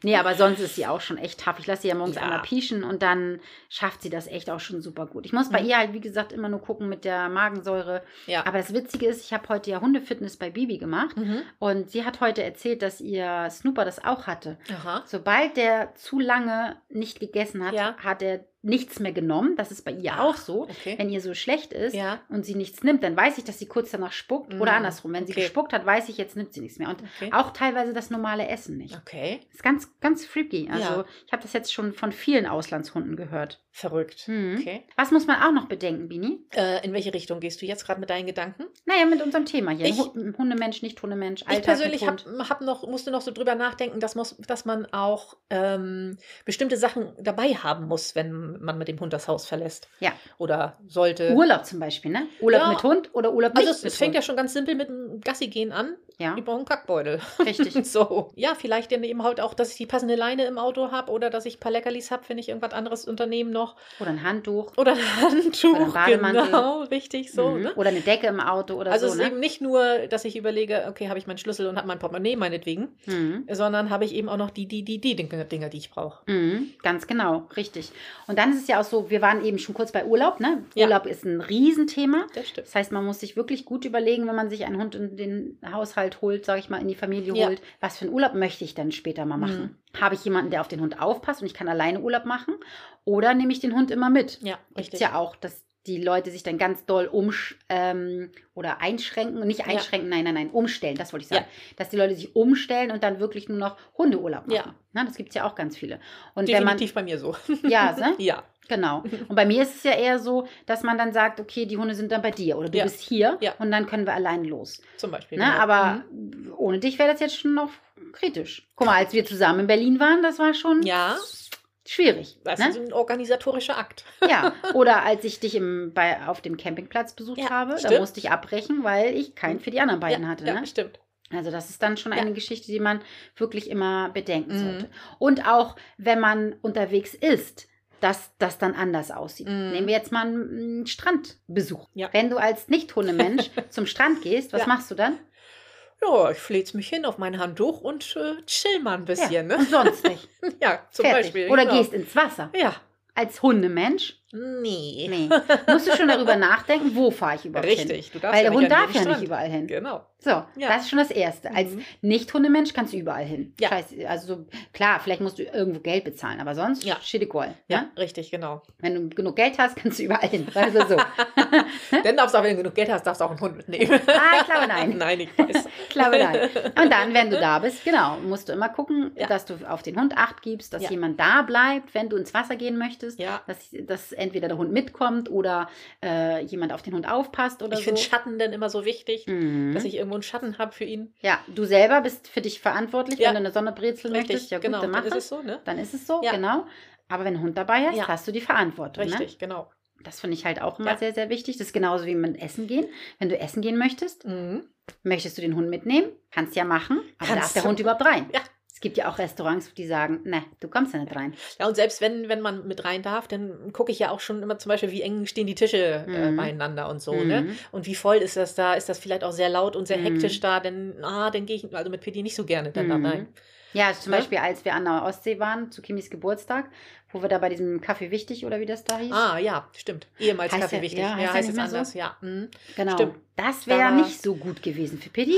Speaker 1: Nee, aber sonst ist sie auch schon echt tough. Ich lasse sie ja morgens
Speaker 2: Ja.
Speaker 1: einmal pieschen und dann schafft sie das echt auch schon super gut. Ich muss bei
Speaker 2: Mhm.
Speaker 1: ihr halt, wie gesagt, immer nur gucken mit der Magensäure.
Speaker 2: Ja.
Speaker 1: Aber das Witzige ist, ich habe heute ja Hundefitness bei Bibi gemacht
Speaker 2: Mhm.
Speaker 1: und sie hat heute erzählt, dass ihr Snooper das auch hatte.
Speaker 2: Aha.
Speaker 1: Sobald der zu lange nicht gegessen hat,
Speaker 2: Ja.
Speaker 1: hat er nichts mehr genommen. Das ist bei ihr auch so.
Speaker 2: Okay.
Speaker 1: Wenn ihr so schlecht ist
Speaker 2: Ja.
Speaker 1: und sie nichts nimmt, dann weiß ich, dass sie kurz danach spuckt.
Speaker 2: Mm,
Speaker 1: Oder andersrum. Wenn sie
Speaker 2: okay.
Speaker 1: gespuckt hat, weiß ich, jetzt nimmt sie nichts mehr. Und
Speaker 2: Okay.
Speaker 1: auch teilweise das normale Essen nicht.
Speaker 2: Okay.
Speaker 1: Das ist ganz, ganz freaky. Also
Speaker 2: Ja.
Speaker 1: ich habe das jetzt schon von vielen Auslandshunden gehört.
Speaker 2: Verrückt.
Speaker 1: Mhm.
Speaker 2: Okay.
Speaker 1: Was muss man auch noch bedenken, Bini?
Speaker 2: Äh, in welche Richtung gehst du jetzt gerade mit deinen Gedanken?
Speaker 1: Naja, mit unserem Thema hier.
Speaker 2: Ich-
Speaker 1: Hu- Hundemensch, nicht Hundemensch,
Speaker 2: Ich
Speaker 1: Alltag
Speaker 2: persönlich hab, hab noch, musste noch so drüber nachdenken, dass, muss, dass man auch ähm, bestimmte Sachen dabei haben muss, wenn man mit dem Hund das Haus verlässt.
Speaker 1: Ja.
Speaker 2: Oder sollte.
Speaker 1: Urlaub zum Beispiel, ne? Urlaub
Speaker 2: Ja.
Speaker 1: mit Hund oder Urlaub
Speaker 2: Also es,
Speaker 1: mit
Speaker 2: es fängt ja schon ganz simpel mit dem Gassi gehen an.
Speaker 1: Ja,
Speaker 2: Ich brauche einen Kackbeutel.
Speaker 1: richtig.
Speaker 2: So. Ja, vielleicht dann eben halt auch, dass ich die passende Leine im Auto habe oder dass ich ein paar Leckerlis habe, wenn ich irgendwas anderes unternehmen noch.
Speaker 1: Oder ein Handtuch.
Speaker 2: Oder ein Handtuch.
Speaker 1: Oder ein Bademantel.
Speaker 2: Genau, richtig so.
Speaker 1: Mhm.
Speaker 2: Ne?
Speaker 1: Oder eine Decke im Auto oder
Speaker 2: Also
Speaker 1: so,
Speaker 2: es ist
Speaker 1: ne?
Speaker 2: eben nicht nur, dass ich überlege, okay, habe ich meinen Schlüssel und habe mein Portemonnaie meinetwegen,
Speaker 1: Mhm.
Speaker 2: sondern habe ich eben auch noch die, die, die, die Dinge, Dinge die ich brauche.
Speaker 1: Mhm, ganz genau, richtig. Und dann ist es ja auch so, wir waren eben schon kurz bei Urlaub, ne?
Speaker 2: Ja.
Speaker 1: Urlaub ist ein Riesenthema.
Speaker 2: Das stimmt.
Speaker 1: Das heißt, man muss sich wirklich gut überlegen, wenn man sich einen Hund in den Haushalt holt, sage ich mal, in die Familie
Speaker 2: Ja.
Speaker 1: holt, was für einen Urlaub möchte ich dann später mal machen? Habe ich jemanden, der auf den Hund aufpasst und ich kann alleine Urlaub machen? Oder nehme ich den Hund immer mit?
Speaker 2: Ja, richtig.
Speaker 1: ja auch, dass die Leute sich dann ganz doll umsch ähm, oder einschränken, nicht
Speaker 2: Ja.
Speaker 1: einschränken, nein, nein, nein, umstellen, das wollte ich sagen.
Speaker 2: Ja.
Speaker 1: Dass die Leute sich umstellen und dann wirklich nur noch Hundeurlaub machen.
Speaker 2: Ja.
Speaker 1: Na, das gibt es ja auch ganz viele. Und wenn man,
Speaker 2: Definitiv bei mir so.
Speaker 1: ja, ne?
Speaker 2: ja.
Speaker 1: Genau. Und bei mir ist es ja eher so, dass man dann sagt, okay, die Hunde sind dann bei dir oder du
Speaker 2: Ja.
Speaker 1: bist hier
Speaker 2: Ja.
Speaker 1: und dann können wir allein los.
Speaker 2: Zum Beispiel.
Speaker 1: Ne?
Speaker 2: genau.
Speaker 1: Aber ohne dich wäre das jetzt schon noch kritisch. Guck mal, als wir zusammen in Berlin waren, das war schon
Speaker 2: Mhm. Ja,
Speaker 1: schwierig.
Speaker 2: das
Speaker 1: ne?
Speaker 2: ist ein organisatorischer Akt.
Speaker 1: Ja. Oder als ich dich im, bei, auf dem Campingplatz besucht
Speaker 2: Ja,
Speaker 1: habe, da
Speaker 2: stimmt.
Speaker 1: musste ich abbrechen, weil ich keinen für die anderen beiden
Speaker 2: ja,
Speaker 1: hatte.
Speaker 2: ja,
Speaker 1: Ne?
Speaker 2: stimmt.
Speaker 1: Also das ist dann schon
Speaker 2: Ja.
Speaker 1: eine Geschichte, die man wirklich immer bedenken
Speaker 2: Mhm.
Speaker 1: sollte. Und auch, wenn man unterwegs ist, dass das dann anders aussieht.
Speaker 2: Mhm.
Speaker 1: Nehmen wir jetzt mal einen, einen Strandbesuch.
Speaker 2: Ja.
Speaker 1: Wenn du als Nicht-Hundemensch zum Strand gehst, was
Speaker 2: Ja.
Speaker 1: machst du dann?
Speaker 2: Ja, ich flät's mich hin auf mein Handtuch und äh, chill mal ein bisschen. Ne?
Speaker 1: Und sonst nicht.
Speaker 2: Ja, zum
Speaker 1: Fertig.
Speaker 2: Beispiel.
Speaker 1: Oder
Speaker 2: genau.
Speaker 1: gehst ins Wasser.
Speaker 2: Ja.
Speaker 1: Als Hundemensch?
Speaker 2: Nee.
Speaker 1: Nee. Musst du schon darüber nachdenken, wo fahre ich überhaupt hin?
Speaker 2: Richtig. Du darfst
Speaker 1: Weil der
Speaker 2: ja
Speaker 1: Hund darf ja nicht überall hin.
Speaker 2: Genau.
Speaker 1: So, das ist schon das Erste. Als
Speaker 2: Mhm.
Speaker 1: Nicht-Hundemensch kannst du überall hin.
Speaker 2: Ja.
Speaker 1: Scheiße, also so, klar, vielleicht musst du irgendwo Geld bezahlen, aber sonst
Speaker 2: Ja.
Speaker 1: shit equal.
Speaker 2: Ja,
Speaker 1: Ne?
Speaker 2: richtig, genau.
Speaker 1: Wenn du genug Geld hast, kannst du überall hin. Also so.
Speaker 2: Dann darfst du auch, wenn du genug Geld hast, darfst du auch einen Hund mitnehmen.
Speaker 1: Ah, ich glaube nein.
Speaker 2: Nein, ich weiß.
Speaker 1: Ich glaube nein. Und dann, wenn du da bist, genau, musst du immer gucken,
Speaker 2: Ja.
Speaker 1: dass du auf den Hund acht gibst, dass
Speaker 2: Ja.
Speaker 1: jemand da bleibt, wenn du ins Wasser gehen möchtest.
Speaker 2: Ja.
Speaker 1: Dass, dass entweder der Hund mitkommt oder äh, jemand auf den Hund aufpasst oder
Speaker 2: Ich
Speaker 1: so.
Speaker 2: finde Schatten dann immer so wichtig,
Speaker 1: Mhm.
Speaker 2: dass ich irgendwo einen Schatten habe für ihn.
Speaker 1: Ja, du selber bist für dich verantwortlich,
Speaker 2: Ja.
Speaker 1: wenn du eine Sonne brezeln möchtest. Ja, gut,
Speaker 2: genau.
Speaker 1: dann
Speaker 2: Dann ist es so, ne?
Speaker 1: Dann ist es so,
Speaker 2: Ja.
Speaker 1: genau. Aber wenn einen Hund dabei hast,
Speaker 2: Ja.
Speaker 1: hast du die Verantwortung. Ne?
Speaker 2: Richtig, genau.
Speaker 1: Das finde ich halt auch immer
Speaker 2: Ja.
Speaker 1: sehr, sehr wichtig. Das ist genauso wie mit Essen gehen. Wenn du essen gehen möchtest,
Speaker 2: Mhm.
Speaker 1: möchtest du den Hund mitnehmen? Kannst ja machen. Aber
Speaker 2: Kannst
Speaker 1: darf der. Hund überhaupt rein?
Speaker 2: Ja.
Speaker 1: Es Es gibt ja auch Restaurants, die sagen, ne, du kommst ja nicht rein.
Speaker 2: Ja, und selbst wenn, wenn man mit rein darf, dann gucke ich ja auch schon immer zum Beispiel, wie eng stehen die Tische äh,
Speaker 1: Mhm.
Speaker 2: beieinander und so,
Speaker 1: Mhm.
Speaker 2: ne? Und wie voll ist das da? Ist das vielleicht auch sehr laut und sehr
Speaker 1: Mhm.
Speaker 2: hektisch da? Denn, ah, dann gehe ich also mit PD nicht so gerne dann da
Speaker 1: Mhm.
Speaker 2: rein.
Speaker 1: Ja, zum
Speaker 2: Ne?
Speaker 1: Beispiel, als wir an der Ostsee waren, zu Kimis Geburtstag, wo wir da bei diesem Kaffee wichtig oder wie das da hieß.
Speaker 2: Ah, ja, stimmt. Ehemals
Speaker 1: Heißt
Speaker 2: Kaffee
Speaker 1: ja-
Speaker 2: wichtig.
Speaker 1: ja,
Speaker 2: Ja,
Speaker 1: heißt ja
Speaker 2: heißt jetzt
Speaker 1: mehr so?
Speaker 2: anders, ja. Mhm.
Speaker 1: genau.
Speaker 2: stimmt.
Speaker 1: Das
Speaker 2: Da
Speaker 1: wäre
Speaker 2: war-
Speaker 1: nicht so gut gewesen für Piddy.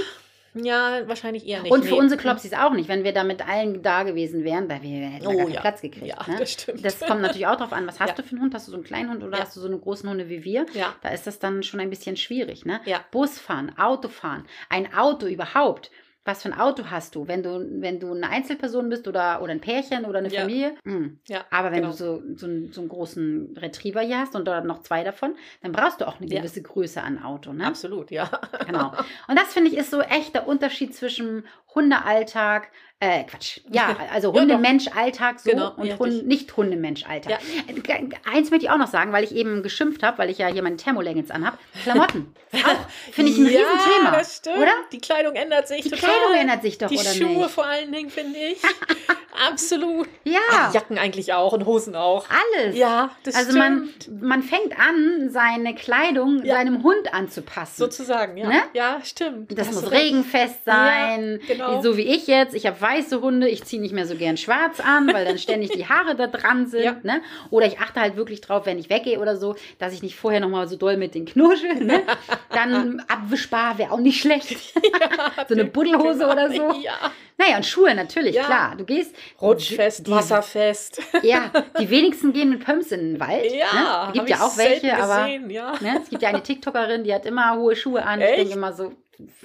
Speaker 2: Ja, wahrscheinlich eher nicht.
Speaker 1: Und für
Speaker 2: nee.
Speaker 1: unsere Klopsis auch nicht, wenn wir da mit allen da gewesen wären, weil wir hätten
Speaker 2: Oh, ja.
Speaker 1: Platz gekriegt.
Speaker 2: Ja,
Speaker 1: ne?
Speaker 2: das stimmt.
Speaker 1: Das kommt natürlich auch drauf an, was hast
Speaker 2: Ja.
Speaker 1: du für einen Hund? Hast du so einen kleinen Hund oder
Speaker 2: Ja.
Speaker 1: hast du so eine großen Hunde wie wir?
Speaker 2: Ja.
Speaker 1: Da ist das dann schon ein bisschen schwierig, ne?
Speaker 2: Ja.
Speaker 1: Busfahren, Autofahren, ein Auto überhaupt. Was für ein Auto hast du? Wenn du, wenn du eine Einzelperson bist oder, oder ein Pärchen oder eine
Speaker 2: Ja.
Speaker 1: Familie? Hm.
Speaker 2: Ja,
Speaker 1: Aber wenn
Speaker 2: genau.
Speaker 1: du so, so, einen, so einen großen Retriever hier hast und dort noch zwei davon, dann brauchst du auch eine
Speaker 2: Ja.
Speaker 1: gewisse Größe an Auto, ne?
Speaker 2: Absolut, ja.
Speaker 1: Genau. Und das finde ich ist so echt der Unterschied zwischen Hundealltag, äh, Quatsch. Ja, also Hundemensch-Alltag so
Speaker 2: Genau,
Speaker 1: und
Speaker 2: ja,
Speaker 1: Hund,
Speaker 2: richtig.
Speaker 1: nicht Hundemensch-Alltag.
Speaker 2: Ja.
Speaker 1: Äh, Eins möchte ich auch noch sagen, weil ich eben geschimpft habe, weil ich ja hier meine Thermoleggings anhab. Klamotten. Auch, finde ich ein
Speaker 2: ja,
Speaker 1: Riesenthema.
Speaker 2: Das stimmt.
Speaker 1: Oder?
Speaker 2: Die Kleidung ändert sich
Speaker 1: Die
Speaker 2: total.
Speaker 1: Kleidung ändert sich doch,
Speaker 2: Die Schuhe
Speaker 1: nicht?
Speaker 2: vor allen Dingen, finde ich. Absolut.
Speaker 1: Ja,
Speaker 2: Ach, Jacken eigentlich auch und Hosen auch.
Speaker 1: alles.
Speaker 2: Ja, das
Speaker 1: also man,
Speaker 2: stimmt.
Speaker 1: man fängt an, seine Kleidung
Speaker 2: Ja.
Speaker 1: seinem Hund anzupassen.
Speaker 2: Sozusagen, ja.
Speaker 1: Ne?
Speaker 2: Ja, stimmt.
Speaker 1: Das
Speaker 2: Hast
Speaker 1: muss
Speaker 2: recht.
Speaker 1: regenfest sein.
Speaker 2: Genau.
Speaker 1: So wie ich jetzt. Ich habe weiße Hunde. Ich ziehe nicht mehr so gern schwarz an, weil dann ständig die Haare da dran sind.
Speaker 2: Ja.
Speaker 1: Ne? Oder ich achte halt wirklich drauf, wenn ich weggehe oder so, dass ich nicht vorher nochmal so doll mit den knuschel. Ne? Dann abwischbar wäre auch nicht schlecht. so eine Buddelhose oder so.
Speaker 2: Ja.
Speaker 1: Naja, und Schuhe natürlich,
Speaker 2: Ja.
Speaker 1: klar. Du gehst.
Speaker 2: Rutschfest,
Speaker 1: Die-
Speaker 2: wasserfest.
Speaker 1: Ja, die wenigsten gehen mit Pumps in den Wald.
Speaker 2: Ja,
Speaker 1: ne? Gibt
Speaker 2: hab
Speaker 1: ja
Speaker 2: ich
Speaker 1: auch welche,
Speaker 2: selten
Speaker 1: aber.
Speaker 2: gesehen, ja.
Speaker 1: Ne? Es gibt ja eine TikTokerin, die hat immer hohe Schuhe an. Ich
Speaker 2: Echt?
Speaker 1: denke immer so,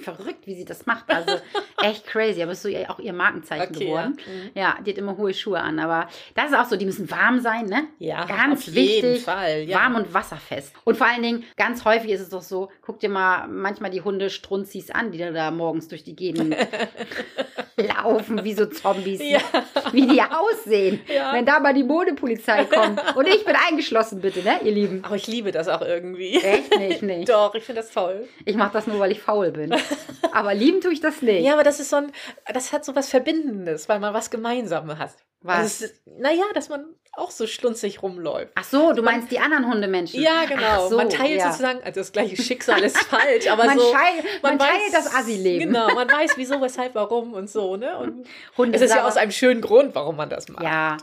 Speaker 1: verrückt, wie sie das macht. Also echt crazy. Aber es ist so auch ihr Markenzeichen
Speaker 2: Okay,
Speaker 1: geworden.
Speaker 2: ja. Mhm.
Speaker 1: Ja. die hat immer hohe Schuhe an. Aber das ist auch so, die müssen warm sein, ne?
Speaker 2: Ja,
Speaker 1: Ganz
Speaker 2: auf
Speaker 1: wichtig.
Speaker 2: jeden Fall, ja.
Speaker 1: Warm und wasserfest. Und vor allen Dingen, ganz häufig ist es doch so, guck dir mal manchmal die Hunde Strunzis an, die da, da morgens durch die Gegend laufen, wie so Zombies.
Speaker 2: Ja.
Speaker 1: Wie die aussehen.
Speaker 2: Ja.
Speaker 1: Wenn da mal die Modepolizei kommt. Und ich bin eingeschlossen, bitte, ne, ihr Lieben.
Speaker 2: Aber ich liebe das auch irgendwie.
Speaker 1: Echt nicht, nicht.
Speaker 2: Doch, ich finde das toll.
Speaker 1: Ich mache das nur, weil ich faul bin. Aber lieben tue ich das nicht.
Speaker 2: Ja, aber das ist so ein, das hat so was Verbindendes, weil man was Gemeinsames hat.
Speaker 1: Was?
Speaker 2: Also es ist, naja, dass man auch so schlunzig rumläuft.
Speaker 1: Ach so, du meinst die anderen Hundemenschen.
Speaker 2: Ja, genau.
Speaker 1: So,
Speaker 2: man teilt
Speaker 1: ja.
Speaker 2: sozusagen, also das gleiche Schicksal ist falsch, aber
Speaker 1: man,
Speaker 2: so.
Speaker 1: schei- man teilt das Assi-Leben.
Speaker 2: Genau, man weiß wieso, weshalb, warum und so, ne? Und
Speaker 1: Hunde
Speaker 2: es ist ja aus einem schönen Grund, warum man das macht.
Speaker 1: Ja.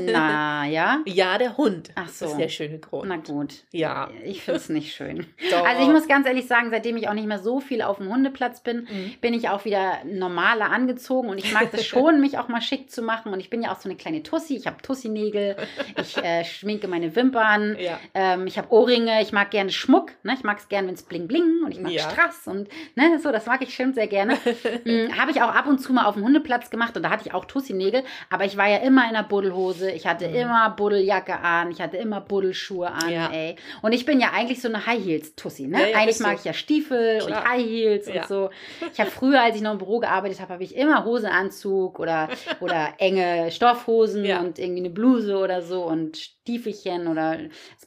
Speaker 1: Na, ja.
Speaker 2: Ja, der Hund.
Speaker 1: Ach so.
Speaker 2: Das ist der schöne Grund.
Speaker 1: Na gut.
Speaker 2: Ja.
Speaker 1: Ich finde es nicht schön.
Speaker 2: Doch.
Speaker 1: Also ich muss ganz ehrlich sagen, seitdem ich auch nicht mehr so viel auf dem Hundeplatz bin,
Speaker 2: Mhm.
Speaker 1: bin ich auch wieder normaler angezogen und ich mag das schon, mich auch mal schick zu machen. Und ich bin ja auch so eine kleine Tussi. Ich habe Tussi-Nägel, ich äh, schminke meine Wimpern,
Speaker 2: Ja.
Speaker 1: ähm, ich habe Ohrringe, ich mag gerne Schmuck. Ne? Ich mag es gerne, wenn es bling bling und ich mag
Speaker 2: Ja.
Speaker 1: Strass und ne, so, das mag ich schon sehr gerne. Hm, habe ich auch ab und zu mal auf dem Hundeplatz gemacht und da hatte ich auch Tussi-Nägel, aber ich war ja immer in der Buddelhose, ich hatte immer Buddeljacke an, ich hatte immer Buddelschuhe an,
Speaker 2: Mhm. Ja.
Speaker 1: ey. Und ich bin ja eigentlich so eine High-Heels-Tussi, ne? Eigentlich mag ich ja Stiefel
Speaker 2: Klar.
Speaker 1: und High Heels und so. Ich habe früher, als ich noch im Büro gearbeitet habe, habe ich immer Hosenanzug oder, oder enge Stoffhosen
Speaker 2: Ja.
Speaker 1: und irgendwie eine Bluse oder so und Stiefelchen oder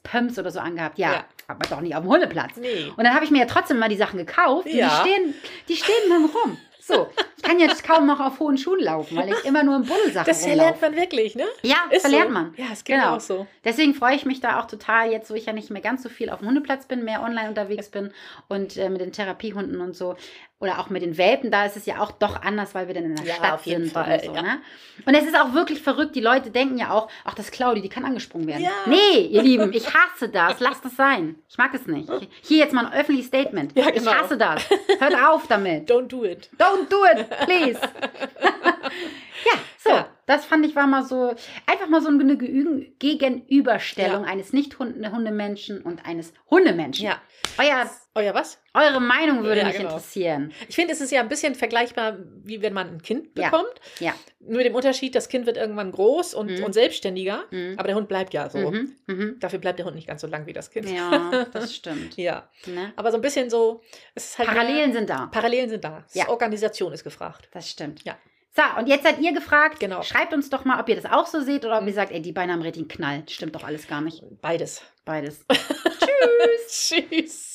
Speaker 1: Pumps oder so angehabt. Ja,
Speaker 2: Ja.
Speaker 1: aber doch nicht auf dem Hundeplatz.
Speaker 2: Nee.
Speaker 1: Und dann habe ich mir ja trotzdem mal die Sachen gekauft.
Speaker 2: Ja.
Speaker 1: Und die stehen, die stehen dann rum. So, ich kann jetzt kaum noch auf hohen Schuhen laufen, weil ich immer nur im Buddelsachen
Speaker 2: Das
Speaker 1: rumlaufe.
Speaker 2: erlernt man wirklich, ne?
Speaker 1: Ja,
Speaker 2: Ist
Speaker 1: verlernt
Speaker 2: so.
Speaker 1: man.
Speaker 2: Ja, es geht
Speaker 1: Genau.
Speaker 2: auch so.
Speaker 1: Deswegen freue ich mich da auch total, jetzt wo ich ja nicht mehr ganz so viel auf dem Hundeplatz bin, mehr online unterwegs bin und äh, mit den Therapiehunden und so. Oder auch mit den Welpen, da ist es ja auch doch anders, weil wir dann in der
Speaker 2: Ja,
Speaker 1: Stadt sind
Speaker 2: Fall,
Speaker 1: so.
Speaker 2: ja.
Speaker 1: Ne? Und es ist auch wirklich verrückt, die Leute denken ja auch, ach, das ist Claudi, die kann angesprungen werden.
Speaker 2: Ja.
Speaker 1: Nee, ihr Lieben, ich hasse das, lasst es sein. Ich mag es nicht. Hier jetzt mal ein öffentliches Statement.
Speaker 2: Ja, genau.
Speaker 1: Ich hasse das. Hört auf damit.
Speaker 2: Don't do it.
Speaker 1: Don't do it, please. ja, so.
Speaker 2: Ja.
Speaker 1: Das fand ich war mal so, einfach mal so eine Gegenüberstellung
Speaker 2: Ja.
Speaker 1: eines Nicht-Hundemenschen und eines Hundemenschen.
Speaker 2: Ja.
Speaker 1: Euer,
Speaker 2: Ja, was?
Speaker 1: eure Meinung würde
Speaker 2: Ja,
Speaker 1: mich
Speaker 2: genau.
Speaker 1: interessieren.
Speaker 2: Ich finde, es ist ja ein bisschen vergleichbar, wie wenn man ein Kind
Speaker 1: Ja.
Speaker 2: bekommt.
Speaker 1: Ja.
Speaker 2: Nur mit dem Unterschied, das Kind wird irgendwann groß und,
Speaker 1: Mhm.
Speaker 2: und selbstständiger,
Speaker 1: Mhm.
Speaker 2: aber der Hund bleibt ja so.
Speaker 1: Mhm, mhm.
Speaker 2: Dafür bleibt der Hund nicht ganz so lang wie das Kind.
Speaker 1: Ja, das stimmt.
Speaker 2: Ja.
Speaker 1: Ne?
Speaker 2: Aber so ein bisschen so, es ist halt
Speaker 1: Parallelen
Speaker 2: mehr,
Speaker 1: sind da.
Speaker 2: Parallelen sind da.
Speaker 1: Ja.
Speaker 2: Organisation ist gefragt.
Speaker 1: Das stimmt.
Speaker 2: Ja.
Speaker 1: So, und jetzt seid ihr gefragt.
Speaker 2: Genau.
Speaker 1: Schreibt uns doch mal, ob ihr das auch so seht oder ob
Speaker 2: Mhm.
Speaker 1: ihr sagt, ey, die Beine haben richtig Knall. Stimmt doch alles gar nicht.
Speaker 2: Beides.
Speaker 1: Beides.
Speaker 2: Tschüss.